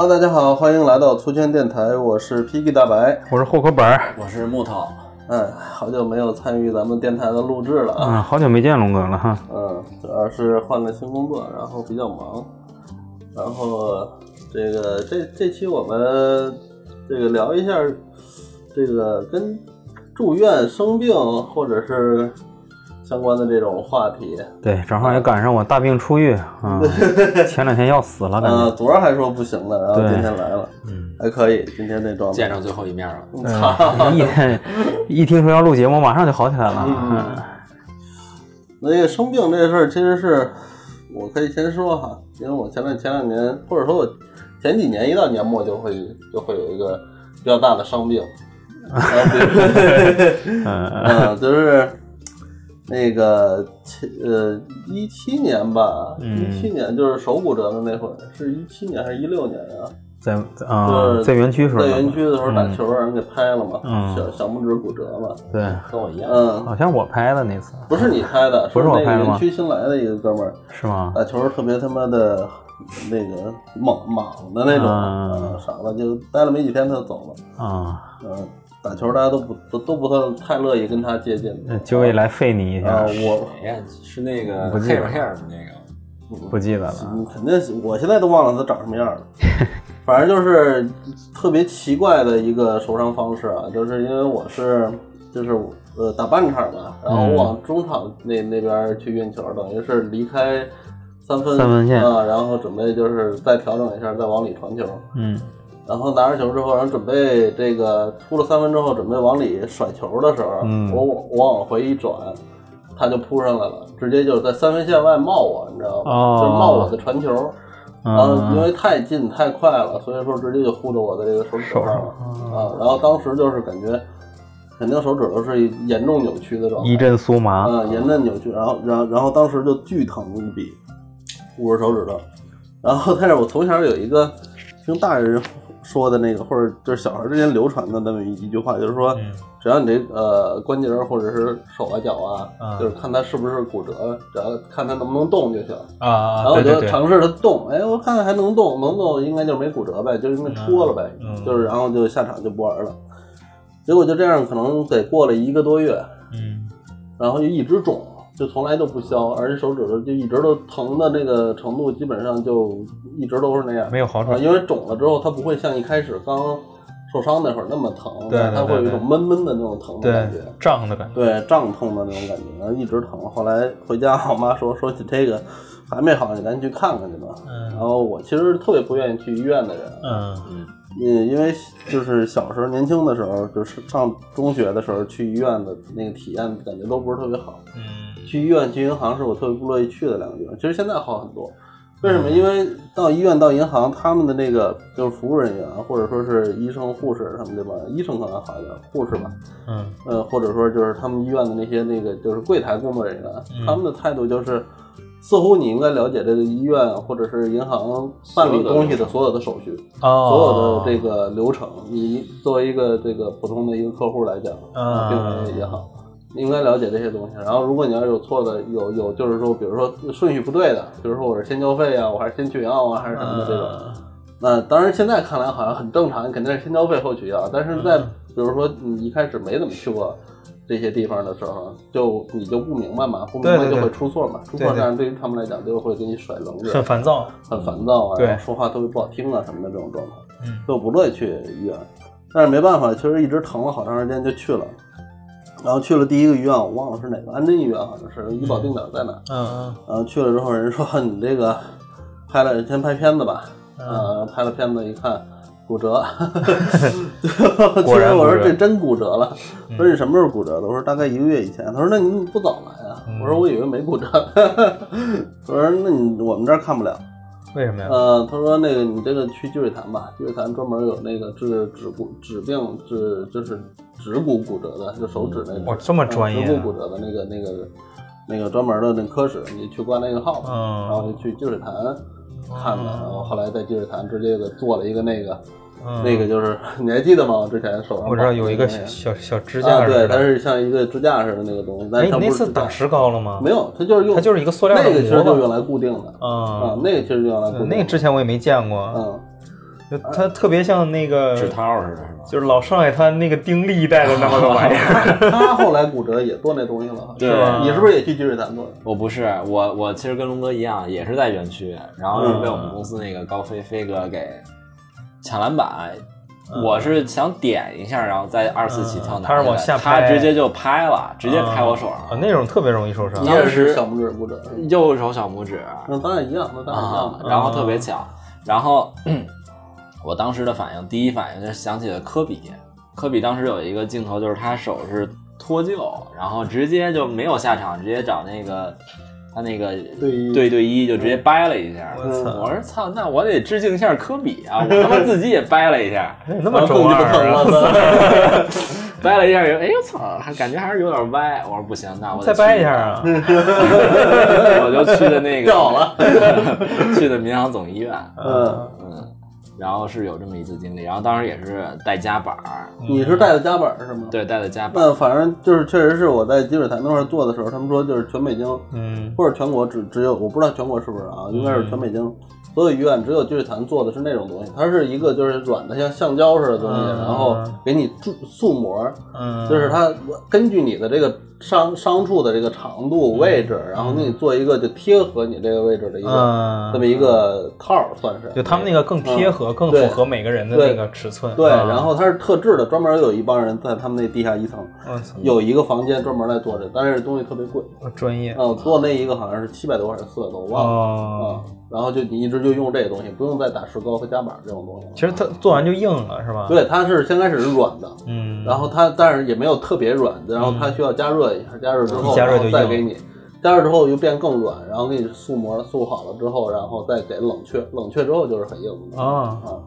Hello，大家好，欢迎来到粗圈电台，我是 Piggy 大白。我是户口本儿，我是木头，哎，好久没有参与咱们电台的录制了啊。嗯，好久没见龙哥了哈。嗯，主要是换了新工作，然后比较忙。然后这个这这期我们这个聊一下这个跟住院生病或者是相关的这种话题。对，正好也赶上我大病初愈啊，前两天要死了，感嗯、觉。昨儿还说不行了，然后今天来了，嗯，还可以。今天这状态见上最后一面了。对，一天一听说要录节目，马上就好起来了。嗯那个生病这事儿，其实是我可以先说哈，因为我前两前两年，或者说我前几年一到年末就会就会有一个比较大的伤病，然后比如嗯嗯，就是那个前呃一七年吧，嗯一七年就是手骨折的那会儿，是一七年还是一六年啊？在在啊，在园区时候，在园区的时候打球让人给拍了嘛，嗯小小拇指骨折了，对，跟我一样，嗯，好像我拍的那次，不是你拍的，不是我拍的园区新来的一个哥们儿。是吗？打球特别他妈的那个莽莽的那种，嗯啊，傻了，就待了没几天他就走了。啊，嗯，打球大家都不都都不太太乐意跟他接近呃就为来费你一啊，下，我谁呀？是那个不记得 hair 的那个。不记得了。嗯肯定是，我现在都忘了他长什么样了。反正就是特别奇怪的一个受伤方式啊，就是因为我是就是呃打半场嘛，然后我往中场那那边去运球，等于是离开三分三分线啊，然后准备就是再调整一下，再往里传球。嗯然后拿着球之后，然后准备这个出了三分之后，准备往里甩球的时候，嗯我我我往回一转，他就扑上来了，直接就是在三分线外冒我，你知道吗？哦就是冒我的传球。然后因嗯为太近太快了，所以说直接就呼到我的这个手指头上了手啊。然后当时就是感觉，肯定手指头是严重扭曲的状态，一阵酥麻。啊，严重扭曲，然后，然后，然后当时就巨疼无比，捂着手指头。然后，但是我从小有一个听大人说的那个，或者就是小孩之间流传的那么一一句话，就是说，嗯。只要你这呃关节或者是手啊脚啊，啊。就是看它是不是骨折，只要看它能不能动就行。啊然后我就尝试着动，哎，我看看还能动，能动应该就是没骨折呗，就是因为戳了呗，嗯。就是然后就下场就不玩了。结果就这样，可能得过了一个多月，嗯。然后就一直肿，就从来都不消，而且手指头就一直都疼的那个程度，基本上就一直都是那样。啊，没有好转。因为肿了之后，它不会像一开始刚受伤那会儿那么疼，对对它会有一种闷闷的那种疼的感觉。胀的感觉。对，胀痛的那种感觉，然后一直疼。后来回家，我妈说说起这个还没好，你赶紧去看看去吧。嗯然后我其实特别不愿意去医院的人，嗯嗯，因为就是小时候年轻的时候，就是上中学的时候去医院的那个体验感觉都不是特别好。嗯去医院、去银行是我特别不乐意去的两个地方。其实现在好很多，为什么？因为到医院、到银行，他们的那个就是服务人员啊，或者说是医生、护士他们这帮，医生可能好一点，护士吧，嗯呃，或者说就是他们医院的那些那个就是柜台工作人员，他们的态度就是，似乎你应该了解这个医院或者是银行办理东西的所有的手续，哦，所有的这个流程，你作为一个这个普通的一个客户来讲，啊病人也好，你应该了解这些东西。然后，如果你要有错的，有有就是说，比如说顺序不对的，比如说我是先交费啊，我还是先取药啊，还是什么的这种。那当然，现在看来好像很正常，肯定是先交费后取药。但是在比如说你一开始没怎么去过这些地方的时候，就你就不明白嘛，不明白就会出错嘛，出错对对这样对于他们来讲就会给你甩冷很，烦躁。很烦躁啊，对然后说话特别不好听啊什么的这种状态，嗯就不乐意去医院。但是没办法，其实一直疼了好长时间就去了。然后去了第一个医院，我忘了是哪个，安贞医院好像是，医保定点在哪嗯。嗯然后去了之后，人说你这个拍了先拍片子吧，嗯，拍了片子一看骨折，其 果然我说这真骨折了，说你什么时候骨折的？我说大概一个月以前。他说那你怎么不早来啊？我说我以为没骨折，我说那你我们这儿看不了。嗯，为什么呀？呃，他说那个你这个去积水潭吧，积水潭专门有那个治指骨指病治就是指骨骨折的，就手指那个。哇这么专业啊指骨骨折的那个那个那个专门的那科室，你去挂那个号，嗯然后就去积水潭看了，然后后来在积水潭直接给做了一个那个。嗯那个就是 你还记得吗？我之前手上我知道有一个小小小支架啊，对，它是像一个支架似的那个东西，但哎，是它你那次打石膏了吗？没有，它就是用它就是一个塑料的那个其实就用来固定的啊啊，，那个其实就用来固定的。那个之前我也没见过。嗯，就它特别像那个，纸套似的，是吧？就是老上海滩那个丁力带的那么个玩意儿。他后来骨折也做那东西了，对是吧？你是不是也去积水潭做的？我不是，我我其实跟龙哥一样，也是在园区，然后是被我们公司那个高飞飞哥给抢篮板。我是想点一下，然后再二次起跳拿下来，他是往下他直接就拍了，直接拍我手啊，上，那种特别容易受伤你。也是小拇指骨折，右手小拇指那咱俩一样，那咱俩一啊样，。然后特别巧，然后 我当时的反应，第一反应就是想起了科比，科比当时有一个镜头就是他手是脱臼，然后直接就没有下场，直接找那个他那个对对对一就直接掰了一下。我操我说操，那我得致敬一下科比啊！我他妈自己也掰了一下，那么中二啊！掰了一下，哎呦操，还感觉还是有点歪。我说不行，那我再掰一下啊！我就去的那个掉了，去的民航总医院，嗯，嗯，然后是有这么一次经历，然后当时也是带夹板儿，你是带的夹板是吗？。对，带的夹板儿，那反正就是，确实是我在积水潭那块儿做的时候，他们说就是全北京嗯或者全国只只有，我不知道全国是不是啊，应该是全北京所有医院只有积水潭做的是那种东西，它是一个就是软的像橡胶似的东西，嗯然后给你注塑膜，嗯，就是它根据你的这个伤伤处的这个长度位置，然后给你做一个就贴合你这个位置的一个嗯这么一个套儿，算是。就他们那个更贴合，更对符合每个人的对那个尺寸。对，啊然后它是特制的，专门有一帮人在他们那地下一层，有一个房间专门来做这，但是东西特别贵。专业啊，我做那一个好像是七百多还是四百多，我忘了。哦。啊，然后就你一直就用这个东西，不用再打石膏和夹板这种东西。其实它做完就硬了，是吧？，对，它是先开始是软的，嗯，然后它但是也没有特别软，然后它需要加热一下，加热之后加热再给你，加热之后又变更软，然后给你塑膜塑好了之后，然后再给冷却，冷却之后就是很硬的啊，啊。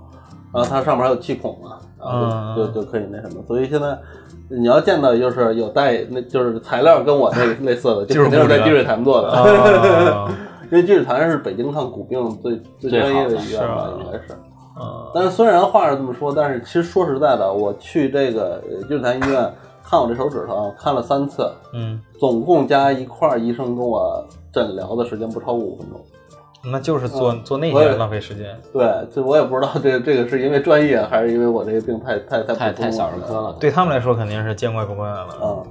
然后它上面还有气孔嘛，然后嗯就就就可以那什么，所以现在。你要见到就是有带那就是材料跟我那个 类似的，就肯定是在积水潭做的。啊 因为积水潭是北京看骨病最最专业的的医院吧，应该是。啊但是虽然话是这么说，但是其实说实在的，我去这个呃积水潭医院看我这手指头，看了三次，嗯，总共加一块儿，医生跟我诊疗的时间不超过五分钟。那就是做做那我也些浪费时间。对，这我也不知道这这个是因为专业，还是因为我这个病太太太太太普通了小儿科了。对他们来说肯定是见怪不怪了。嗯。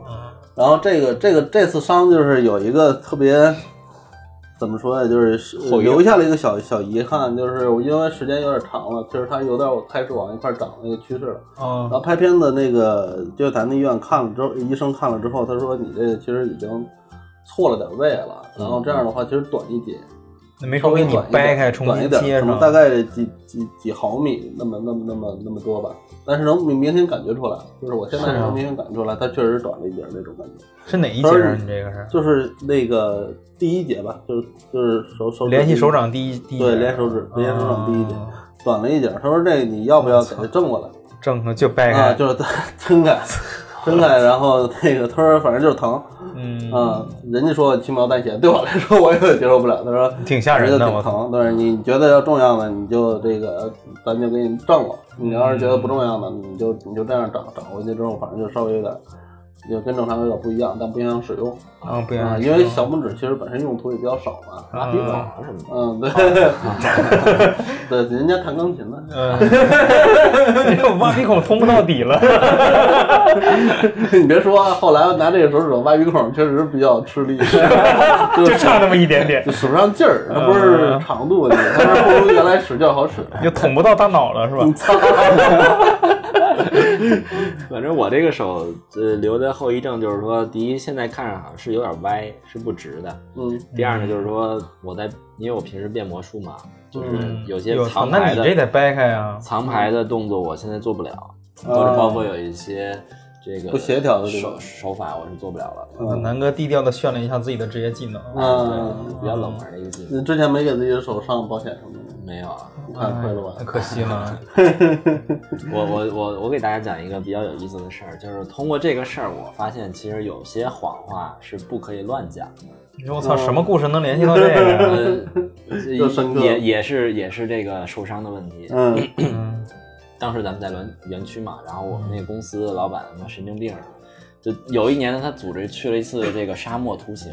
然后这个这个这次伤就是有一个特别怎么说呢，就是后遗症留下了一个小小遗憾，就是我因为时间有点长了，其实它有点开始往一块儿长那个趋势了。然哦，后拍片子那个积水潭的医院看了之后，医生看了之后，他说你这个其实已经错了点位了，然后这样的话其实短一截，那没稍说给你掰开重短一点，新接上，大概几几几毫米那么那么那么那么多吧，但是能明明显感觉出来，就是我现在能明显感觉出来，它确实短了一截那种感觉。是哪一节啊？你这个是就是那个第一节吧，就是就是手手联系手掌第一第一对连手指连手掌第一节啊短了一截。他说这你要不要给它正过来正了就掰啊？开，就是 撑开，撑开，然后那个他说反正就是疼嗯，啊。人家说轻描淡写，对我来说我也接受不了。他说挺吓人的。挺疼，但是你觉得要重要的你就这个咱就给你挣了。你要是觉得不重要的，你就你就这样找找回去之后，反正就稍微有点。就跟正常有点不一样，但不影响使用啊，不啊，行，因为小拇指其实本身用途也比较少嘛。拉皮孔什么的，嗯，对，对，人家弹钢琴呢。嗯，你这挖鼻孔通不到底了。你别说，后来拿这个手指头挖鼻孔，确实比较吃力，就就差那么一点点就，使不上劲儿，它不是长度问题，它是不如原来使劲好使。就捅不到大脑了，是吧？反正我这个手呃留的后遗症就是说，第一，现在看着好像是有点歪，是不直的。嗯，第二呢，就是说我在因为我平时变魔术嘛，就是嗯有些藏牌那你这得掰开啊。藏牌的动作，我现在做不了，或哦者包括有一些这个不协调的手手法，我是做不了了。嗯南哥低调的炫了一下自己的职业技能。嗯，比较冷门的一个技能。你之前没给自己的手上保险什么的吗？没有啊，你看亏了吧太？可惜了。我我我我给大家讲一个比较有意思的事儿，就是通过这个事儿，我发现其实有些谎话是不可以乱讲的。你说我操，什么故事能联系到这个呀？呃，就深刻也也是也是这个受伤的问题。嗯 嗯当时咱们在园园区嘛，然后我们那个公司的老板他妈神经病，就有一年呢，他组织去了一次这个沙漠徒行，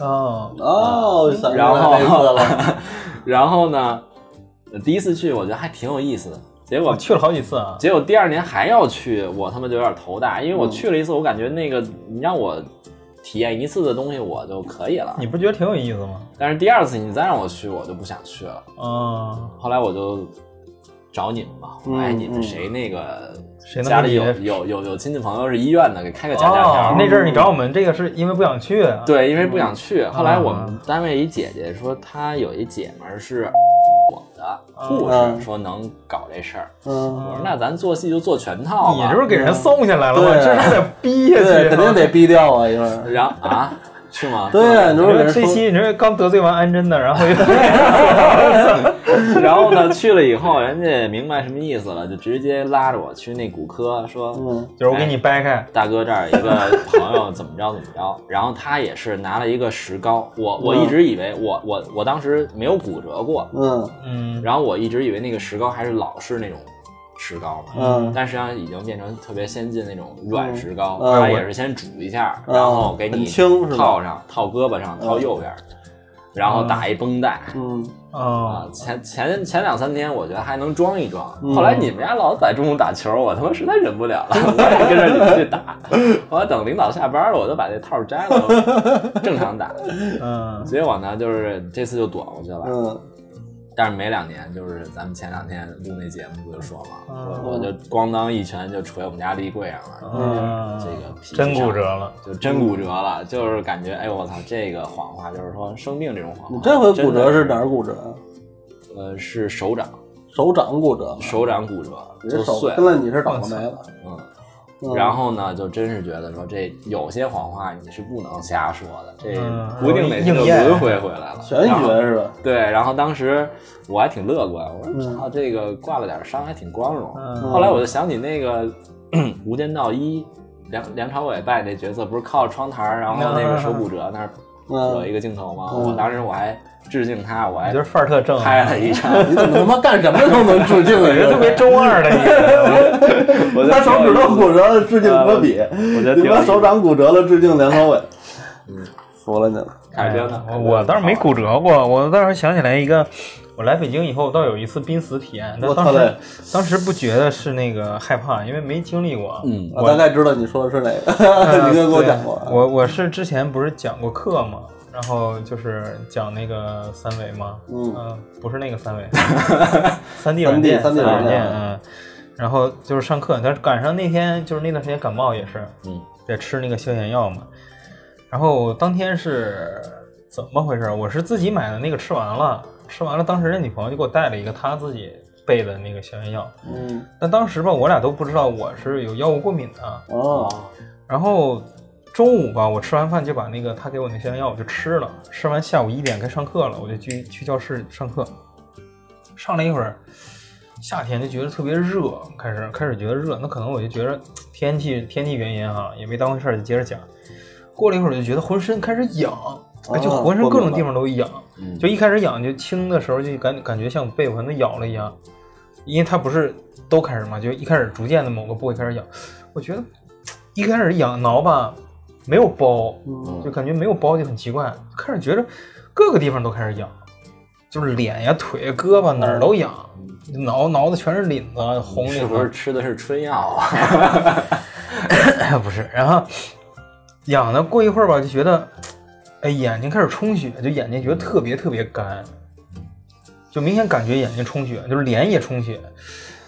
哦，哦，然后。然后呢，呃第一次去我觉得还挺有意思的，结果我去了好几次啊。结果第二年还要去，我他妈就有点头大，因为我去了一次，我感觉那个你让我体验一次的东西我就可以了，你不觉得挺有意思吗？但是第二次你再让我去，我就不想去了。嗯，后来我就找你们嘛，我说哎，你们谁那个谁能家里有有有有亲戚朋友是医院的，给开个假假条。哦，那阵儿你找我们这个是因为不想去啊？对，因为不想去。后来我啊们单位一姐姐说，她有一姐们儿是护嗯士，说能搞这事儿。嗯，我说那咱做戏就做全套吧。你这不是给人送下来了吗？对这还得逼下去，肯定得逼掉啊，一会儿。然后啊，是吗？对呀，你说这期你这刚得罪完安贞的，然后又 然后呢，去了以后，人家也明白什么意思了，就直接拉着我去那骨科，说，嗯。就是我给你掰开，大哥这儿有一个朋友怎么着怎么着，然后他也是拿了一个石膏，我我一直以为我我我当时没有骨折过，嗯。嗯，然后我一直以为那个石膏还是老式那种石膏嘛，嗯。但实际上已经变成特别先进那种软石膏，嗯。它也是先煮一下，然后给你套上，套胳膊上，套右边，然后打一绷带。嗯啊啊，，前前前两三天我觉得还能装一装，嗯后来你们家老在中午打球，我他妈实在忍不了了，我也跟着你们去打。后来等领导下班了，我就把这套摘了，正常打。嗯结果呢，就是这次就躲过去了。嗯但是没两年，就是咱们前两天录那节目不就说嘛，嗯我我就咣当一拳就捶我们家立柜上了，嗯，这个皮真骨折了，就真骨折了，就是感觉哎呦我操，这个谎话就是说生病这种谎话。你这回骨折是哪儿骨折？呃，是手掌，手掌骨折，手掌骨折你这手就碎了跟。了你是倒霉了。嗯，嗯然后呢，就真是觉得说这有些谎话你是不能瞎说的，这嗯不定哪天就轮回回来了。玄学是吧？对，然后当时我还挺乐观，我说嗯操，这个挂了点伤还挺光荣。嗯后来我就想起那个 《无间道一》，梁梁朝伟扮演那角色，不是靠着窗台，然后那个手骨折那儿有一嗯，个镜头吗？嗯我当时我还致敬他，我还就是范儿特正，拍了一张，你怎么他妈干什么都能致敬的？人特别中二的一个，我他手指头骨折了，致敬科比；我觉得你妈挺有意思手掌骨折了，致敬梁朝伟。嗯，服了你了。凯哥呢？我倒是没骨折过，我倒是想起来一个，我来北京以后，倒有一次濒死体验，但当时！当时不觉得是那个害怕，因为没经历过。嗯我大概知道你说的是哪个，你跟我讲过。我我是之前不是讲过课吗，然后就是讲那个三维嘛，嗯不是那个三维，三 D 软件，三 D 软软件嗯。然后就是上课，但是赶上那天就是那段时间感冒也是，嗯，得吃那个消炎药嘛。然后当天是怎么回事？我是自己买的那个吃完了，吃完了，当时那女朋友就给我带了一个她自己备的那个消炎药。嗯但当时吧，我俩都不知道我是有药物过敏的。哦，然后中午吧，我吃完饭就把那个她给我那消炎药我就吃了。吃完下午一点该上课了，我就去去教室上课。上了一会儿，夏天就觉得特别热，开始开始觉得热，那可能我就觉得天气天气原因哈，也没当回事儿，就接着讲。过了一会儿，就觉得浑身开始痒，哎就浑身各种地方都痒。嗯就一开始痒，就轻的时候就感感觉像被蚊子咬了一样，因为它不是都开始嘛，就一开始逐渐的某个部位开始痒。我觉得一开始痒挠吧，没有包，嗯就感觉没有包就很奇怪，开始觉得各个地方都开始痒，就是脸呀、腿呀、胳膊哪儿都痒，挠挠的全是领子，红领子。是不是吃的是春药啊？不是，然后痒的过一会儿吧，就觉得，哎，眼睛开始充血，就眼睛觉得特别特别干，就明显感觉眼睛充血，就是脸也充血，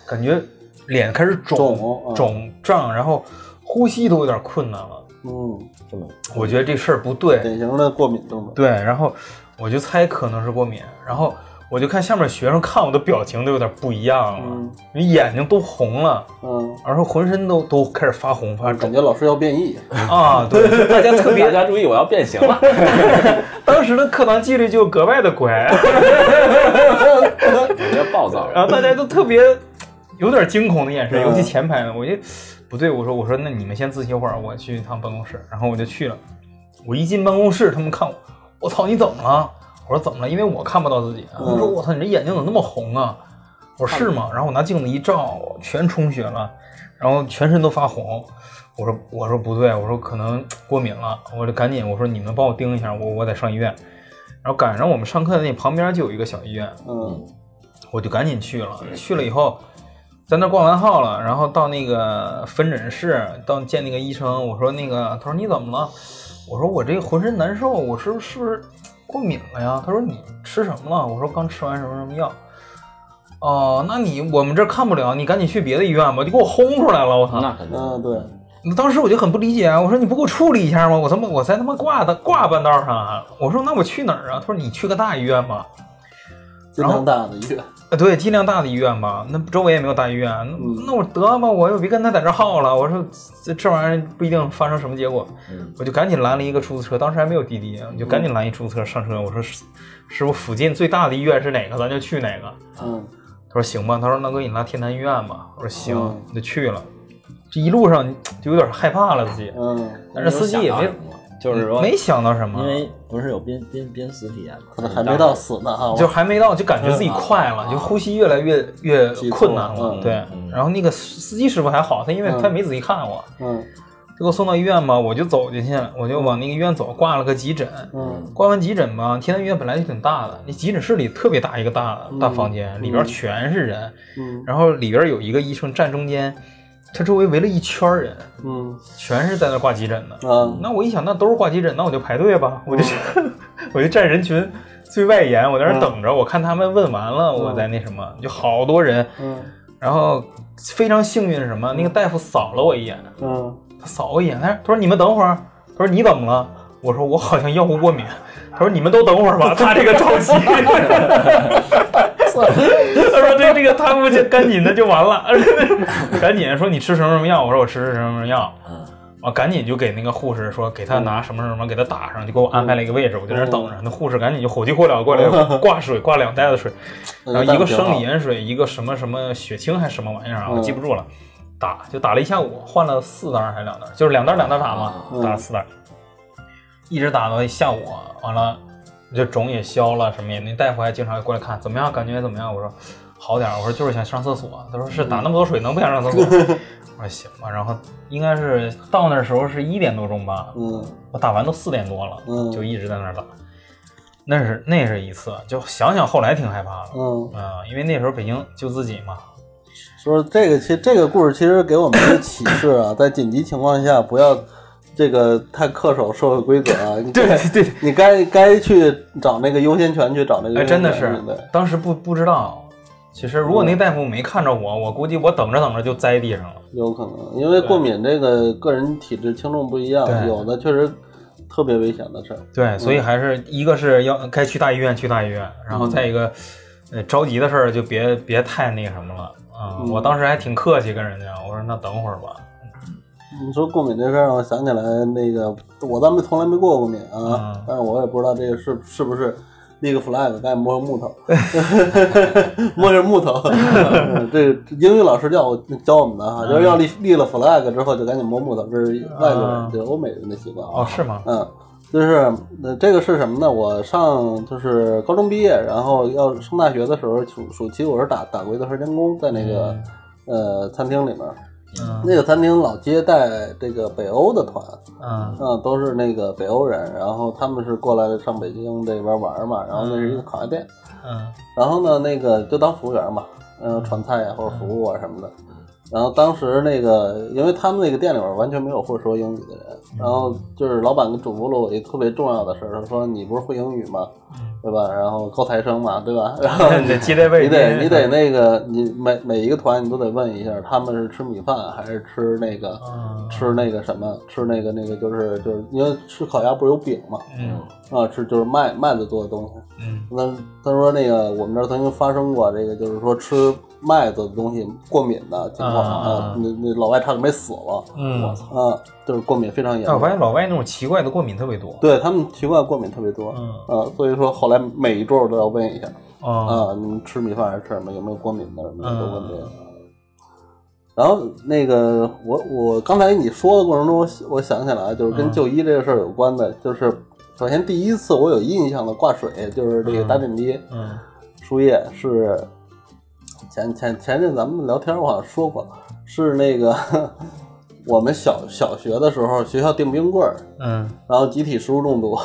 感觉脸开始肿肿胀，然后呼吸都有点困难了。嗯，这么我觉得这事儿不对，典型的过敏症状。对，然后我就猜可能是过敏，然后我就看下面学生看我的表情都有点不一样了，嗯眼睛都红了，嗯，然后浑身都都开始发红发肿感觉老师要变异。啊，对，大家特别大家注意，我要变形了。当时的课堂纪律就格外的乖，我觉暴躁。然后大家都特别有点惊恐的眼神，嗯尤其前排的，我就不对，我说我说那你们先自习会儿，我去一趟办公室，然后我就去了。我一进办公室，他们看我，我操，你怎么了？我说怎么了？因为我看不到自己。他们说我操，你这眼睛怎么那么红啊？我说是吗？然后我拿镜子一照，全充血了，然后全身都发红。我说我说不对，我说可能过敏了，我就赶紧我说你们帮我盯一下，我我得上医院。然后赶上我们上课的那旁边就有一个小医院，嗯我就赶紧去了。去了以后，在那挂完号了，然后到那个分诊室，到见那个医生，我说那个，他说你怎么了？我说我这浑身难受，我是不是是不是过敏了呀？他说你吃什么了？我说刚吃完什么什么药。哦，那你我们这儿看不了，你赶紧去别的医院吧，就给我轰出来了，我操！那肯定。嗯，对，那当时我就很不理解啊，我说你不给我处理一下吗？我他妈我才他妈挂的挂半道上啊！我说那我去哪儿啊？他说你去个大医院吧。然后大的医院。啊，对，尽量大的医院吧。那周围也没有大医院，那那我得吧，我又别跟他在这耗了。我说这这玩意儿不一定发生什么结果，我就赶紧拦了一个出租车，当时还没有滴滴，我就赶紧拦一出租车上车。我说师师傅，附近最大的医院是哪个？咱就去哪个。嗯，他说行吧，他说那给你拉天坛医院吧。我说行，就去了。这一路上就有点害怕了自己，嗯，但是司机也没。就是说没想到什么，因为不是有濒濒濒死体验吗？可能还没到死呢哈，就还没到，就感觉自己快了，就呼吸越来越越困难了。对，然后那个司机师傅还好，他因为他没仔细看我，嗯，就给我送到医院嘛，我就走进去，我就往那个医院走，挂了个急诊，嗯，挂完急诊吧，天坛医院本来就挺大的，那急诊室里特别大一个大大房间，里边全是人，嗯，然后里边有一个医生站中间。他周围围了一圈人，嗯，全是在那挂急诊的。啊，那我一想，那都是挂急诊，那我就排队吧，我就 我就站人群最外沿，我在那等着。我看他们问完了，我再那什么，就好多人。嗯，然后非常幸运是什么？那个大夫扫了我一眼，嗯，他扫我一眼，他他说你们等会儿，他说你怎么了？我说我好像药物过敏。他说你们都等会儿吧，他这个着急。他 说：“这这个他们就赶紧的就完了，赶紧说你吃什么什么药？我说我吃什么什么药。啊，赶紧就给那个护士说给他拿什么什么给他打上，就给我安排了一个位置，我就在那等着。那护士赶紧就火急火燎过来 挂水，挂两袋子水，然后一个生理盐水，一个什么什么血清还是什么玩意儿啊，我记不住了。打就打了一下午，换了四袋还是两袋？就是两袋两袋打嘛，打了四袋，一直打到下午，完了。”这肿也消了，什么也，那大夫还经常过来看，怎么样？感觉怎么样？我说好点儿我说就是想上厕所。他说是打那么多水，能不想上厕所？我说行吧。然后应该是到那时候是一点多钟吧。嗯。我打完都四点多了。嗯。就一直在那儿打。那是那是一次，就想想后来挺害怕的。嗯。啊，因为那时候北京就自己嘛。说这个，其实这个故事其实给我们一个启示啊，在紧急情况下不要。这个太恪守社会规则了！对对，你该该去找那个优先权，去找那个。哎，真的是，当时不不知道。其实如果那大夫没看着我，我估计我等着等着就栽地上了。有可能，因为过敏这个个人体质轻重不一样，有的确实特别危险的事儿。对，所以还是一个是要该去大医院去大医院，然后再一个，呃，着急的事儿就别别太那什么了啊！我当时还挺客气跟人家，我说那等会儿吧。你说过敏这事儿，我想起来那个，我倒没从来没过过敏啊，但是我也不知道这个是是不是立个 flag，赶紧摸木头，摸着木头。这个英语老师教我教我们的哈，就是要立立了 flag 之后就赶紧摸木头，这是外国人，就欧美人的习惯哦，是吗？嗯，就是那这个是什么呢？我上就是高中毕业，然后要上大学的时候，暑暑期我是打打过一段时间工，在那个呃餐厅里面。那个餐厅老接待这个北欧的团，嗯，都是那个北欧人，然后他们是过来上北京这边玩嘛，然后那是一个烤鸭店，嗯，然后呢，那个就当服务员嘛，嗯，传菜呀或者服务啊什么的，然后当时那个，因为他们那个店里边完全没有会说英语的人，然后就是老板跟嘱咐了我一个特别重要的事儿，他说你不是会英语吗？对吧？然后高材生嘛，对吧？然后你得接待位，你得你得那个，你每每一个团你都得问一下，他们是吃米饭还是吃那个吃那个什么？吃那个那个就是就是因为吃烤鸭不是有饼嘛？嗯啊，吃就是麦麦子做的东西。嗯，那他说那个我们这儿曾经发生过这个，就是说吃麦子的东西过敏的情况啊，那那老外差点没死了。嗯，我操啊，就是过敏非常严重。我发现老外那种奇怪的过敏特别多，对他们奇怪过敏特别多。嗯啊，所以说后来每一桌我都要问一下啊，你们吃米饭还是吃什么？有没有过敏的什么的都问这个。然后那个我我刚才你说的过程中，我我想起来就是跟就医这个事儿有关的，就是首先第一次我有印象的挂水，就是这个打点滴，嗯，输液是前前前阵咱们聊天我好像说过，是那个 我们小小学的时候学校订冰棍儿，嗯，然后集体食物中毒，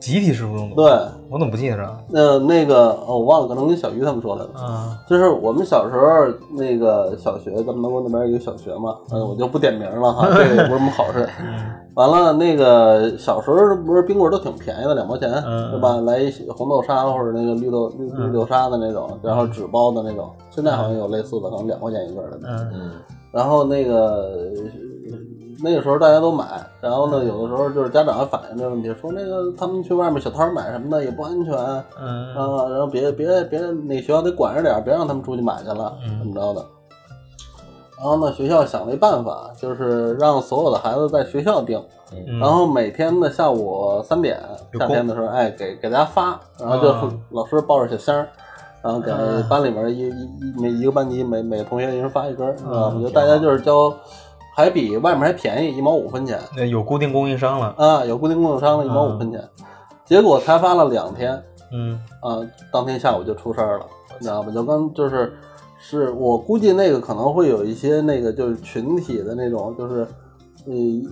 集体食物中毒。对，我怎么不记得这？那那个哦，我忘了，可能跟小鱼他们说的。嗯就是我们小时候那个小学，咱们南国那边有小学嘛，嗯，我就不点名了哈，这个也不是什么好事。完了，那个小时候不是冰棍都挺便宜的，两毛钱，嗯对吧？来一红豆沙或者那个绿豆绿绿豆沙的那种，然后纸包的那种，现在好像有类似的，可能两块钱一根的。嗯嗯，然后那个呃那个时候大家都买，然后呢，有的时候就是家长还反映这个问题，说那个他们去外面小摊买什么的也不安全，嗯。啊，然后别别别，那学校得管着点，别让他们出去买去了，嗯。怎么着的。然后呢，学校想了一办法，就是让所有的孩子在学校订，嗯。然后每天的下午三点，夏天的时候，哎，给给大家发，然后就 老师抱着小箱儿，然后给嗯班里面一一一每一个班级每每个同学一人发一根啊，我觉得大家就是交，还比外面还便宜，一毛五分钱。那有固定供应商了。啊，有固定供应商了一毛五分钱，结果才发了两天，嗯啊，当天下午就出事儿了，你知道吧？就刚就是，是我估计那个可能会有一些那个就是群体的那种，就是，嗯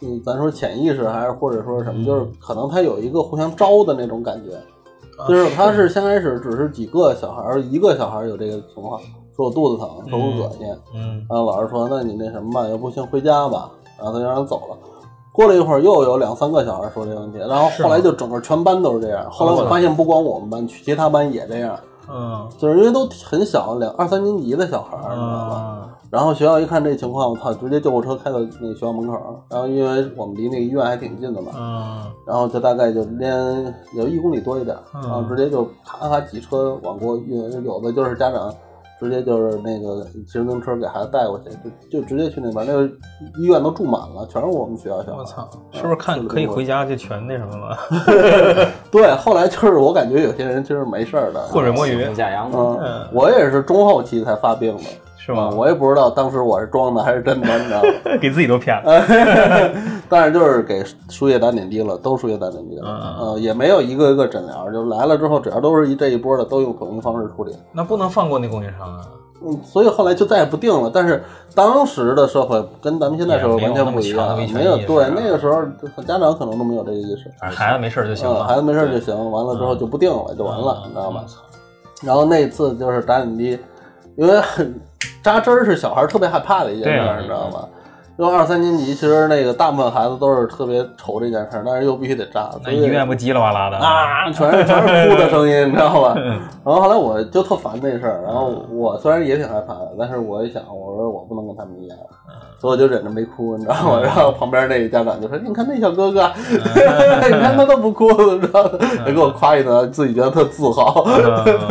嗯，咱说潜意识还是或者说什么，就是可能他有一个互相招的那种感觉，就是他是先开始只是几个小孩儿，一个小孩儿有这个情况，说我肚子疼，说我恶心，嗯然后老师说：“那你那什么吧，要不先回家吧。”然后他就让人走了。过了一会儿，又有两三个小孩说这个问题，然后后来就整个全班都是这样。后来我发现，不光我们班，其他班也这样，嗯就是因为都很小，两二三年级的小孩儿，你知道吧？啊然后学校一看这情况，我操，直接救护车开到那个学校门口。然后因为我们离那个医院还挺近的嘛，嗯然后就大概就连有一公里多一点，嗯然后直接就咔咔几车往过运，有的就是家长直接就是那个骑自行车给孩子带过去，就就直接去那边，那个医院都住满了，全是我们学校小孩。我操，是不是看可以回家就全那什么了？对，后来就是我感觉有些人其实没事儿的，浑水摸鱼假嗯，我也是中后期才发病的，是吗嗯我也不知道当时我是装的还是真的，你知道吗？给自己都骗了。但是就是给输液打点滴了，都输液打点滴了，嗯呃，也没有一个一个诊疗，就来了之后，只要都是一这一波的，都用统一方式处理。那不能放过那供应商啊！嗯，所以后来就再也不定了。但是当时的社会跟咱们现在社会完全不一样，也没有对那个时候家长可能都没有这个意识，孩子没事就行嗯，了。孩子没事就行，完了之后就不定了，就完了，嗯你知道吧？然后那次就是打点滴，因为很扎针儿是小孩特别害怕的一件事你知道吗？因为二三年级其实那个大部分孩子都是特别愁这件事儿，但是又必须得扎，那所以医院不叽里哇啦的？啊，全是全是哭的声音，你知道吧？然后后来我就特烦这事儿，然后我虽然也挺害怕的，但是我一想，我说我不能跟他们一样，所以我就忍着没哭，你知道吗？然后旁边那个家长就说：“你看那小哥哥，你看他都不哭，你知道吗？”也给我夸一顿，自己觉得特自豪。嗯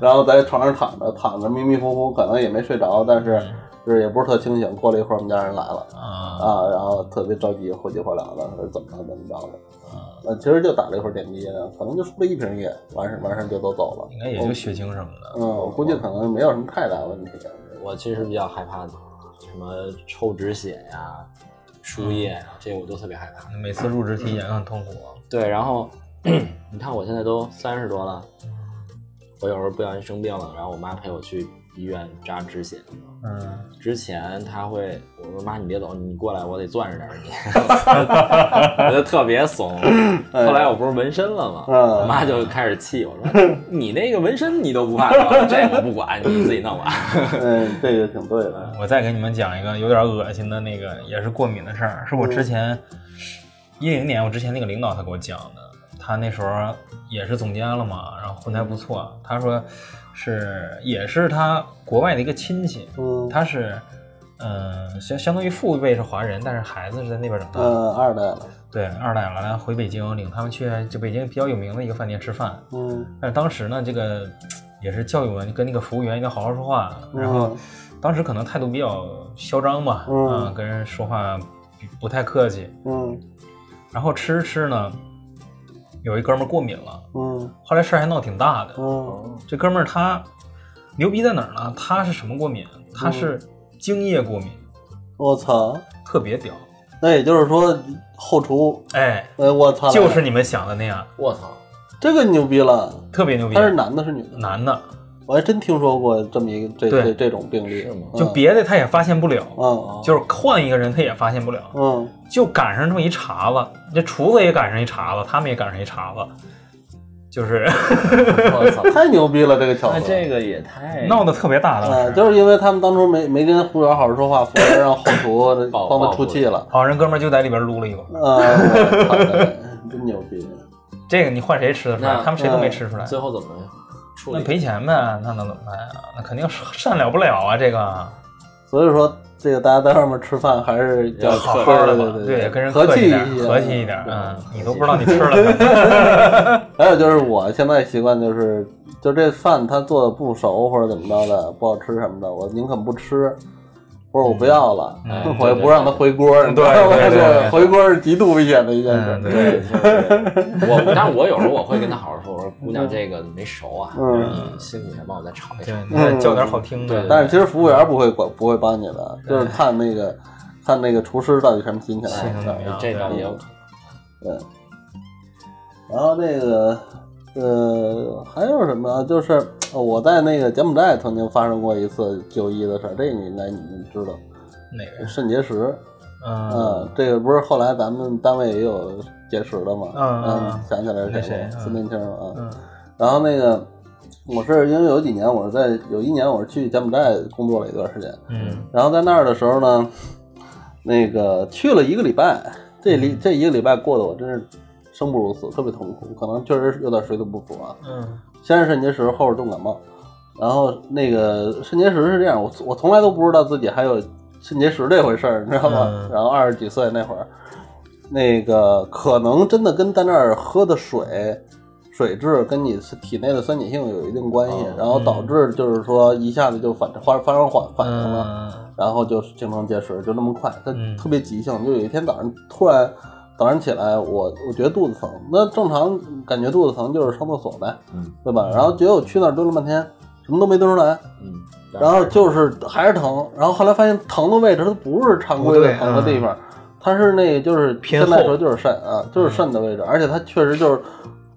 然后在床上躺着，躺着迷迷糊糊，可能也没睡着，但是就是也不是特清醒。过了一会儿，我们家人来了。啊啊，然后特别着急，火急火燎的，说怎么了怎么着的，呃，其实就打了一会儿点滴，可能就输了一瓶液，完事完事就都走了。应该也就血清什么的。嗯，我估计可能没有什么太大问题。我其实比较害怕什么抽止血呀、输液呀，这个我都特别害怕。每次入职体检都很痛苦。对，然后 你看我现在都三十多了，我有时候不小心生病了，然后我妈陪我去医院扎止血。嗯，之前他会我说妈你别走，你过来我得攥着点你，我就特别怂。后来我不是纹身了吗？嗯我妈就开始气我说你那个纹身你都不怕疼，这我不管，你自己弄吧。嗯，这个挺对的。我再给你们讲一个有点恶心的那个，也是过敏的事儿，是我之前一零年我之前那个领导他给我讲的。他那时候也是总监了嘛，然后混得还不错。他说是也是他国外的一个亲戚，嗯，他是嗯相相当于父辈是华人，但是孩子是在那边长大的。嗯，二代了。对，二代完了回北京，领他们去就北京比较有名的一个饭店吃饭。嗯，但是当时呢，这个也是教育我跟那个服务员一定要好好说话。然后嗯当时可能态度比较嚣张吧，嗯啊，跟人说话不不太客气。嗯然后吃着吃呢，有一哥们儿过敏了，嗯后来事儿还闹挺大的。嗯这哥们儿他牛逼在哪儿呢？他是什么过敏？他是精液过敏，我操！特别屌。那也就是说，后厨，哎，呃，我操，就是你们想的那样，我操，这个牛逼了。特别牛逼他。是男的，是女的？男的，我还真听说过这么一个这这这种病例，是吗就别的他也发现不了，嗯就是换一个人他也发现不了，嗯就赶上这么一茬子，这厨子也赶上一茬子，他们也赶上一茬子，就是我操，太牛逼了这个巧合。那这个也太 闹得特别大，当啊，时。就是因为他们当初没没跟服务员好好说话，服务员让后厨 报帮他出气了。好人哥们就在里边撸了一把，啊，我操的，真牛逼！这个你换谁吃得出来？他们谁都没吃出来，最后怎么处理？那赔钱呗，那能怎么办呀？那肯定是善了不了啊，这个所以说，这个大家在外面吃饭还是要要好好的吧，对对对，跟人和气一点，些，和气一点，对嗯，你都不知道你吃了它，还有就是我现在习惯就是，就这饭他做的不熟或者怎么着的不好吃什么的，我宁肯不吃，或者我不要了，嗯我也不让他回锅，你知道吗？对对对对 回锅是极度危险的一件嗯，事。对，我，但是我有时候我会跟他好好说，我说姑娘这个没熟啊，嗯你辛苦一点帮我再炒一下再叫点好听的，但是其实服务员不会管，不会帮你的，就是看那个看那个厨师到底什么心情。心情怎么样？这倒也有可能。对，然后那个呃还有什么啊？就是呃我在那个柬埔寨曾经发生过一次就医的事儿，这个你应该你们知道，哪个？肾结石。嗯嗯，这个不是后来咱们单位也有结石的吗？嗯嗯想起来是那谁孙年青啊。嗯然后那个我是因为有几年我是在有一年我是去柬埔寨工作了一段时间，嗯然后在那儿的时候呢，那个去了一个礼拜，这里这一个礼拜过得我真是生不如死，特别痛苦，可能确实有点水土不服啊。嗯先是肾结石，后是重感冒。然后那个肾结石是这样，我我从来都不知道自己还有肾结石这回事儿，你知道吗？嗯然后二十几岁那会儿，那个可能真的跟在那儿喝的水水质跟你体内的酸碱性有一定关系，哦然后导致就是说一下子就反发发生反反应了。嗯然后就形成结石，就那么快，它嗯特别急性。就有一天早上突然早上起来，我我觉得肚子疼，那正常感觉肚子疼就是上厕所呗，嗯对吧？然后结果去那儿蹲了半天，什么都没蹲出来，嗯，然后就是还是疼，然后后来发现疼的位置它不是常规的疼的地方，它是那就是偏现在后说就是肾啊，就是肾的位置，而且它确实就是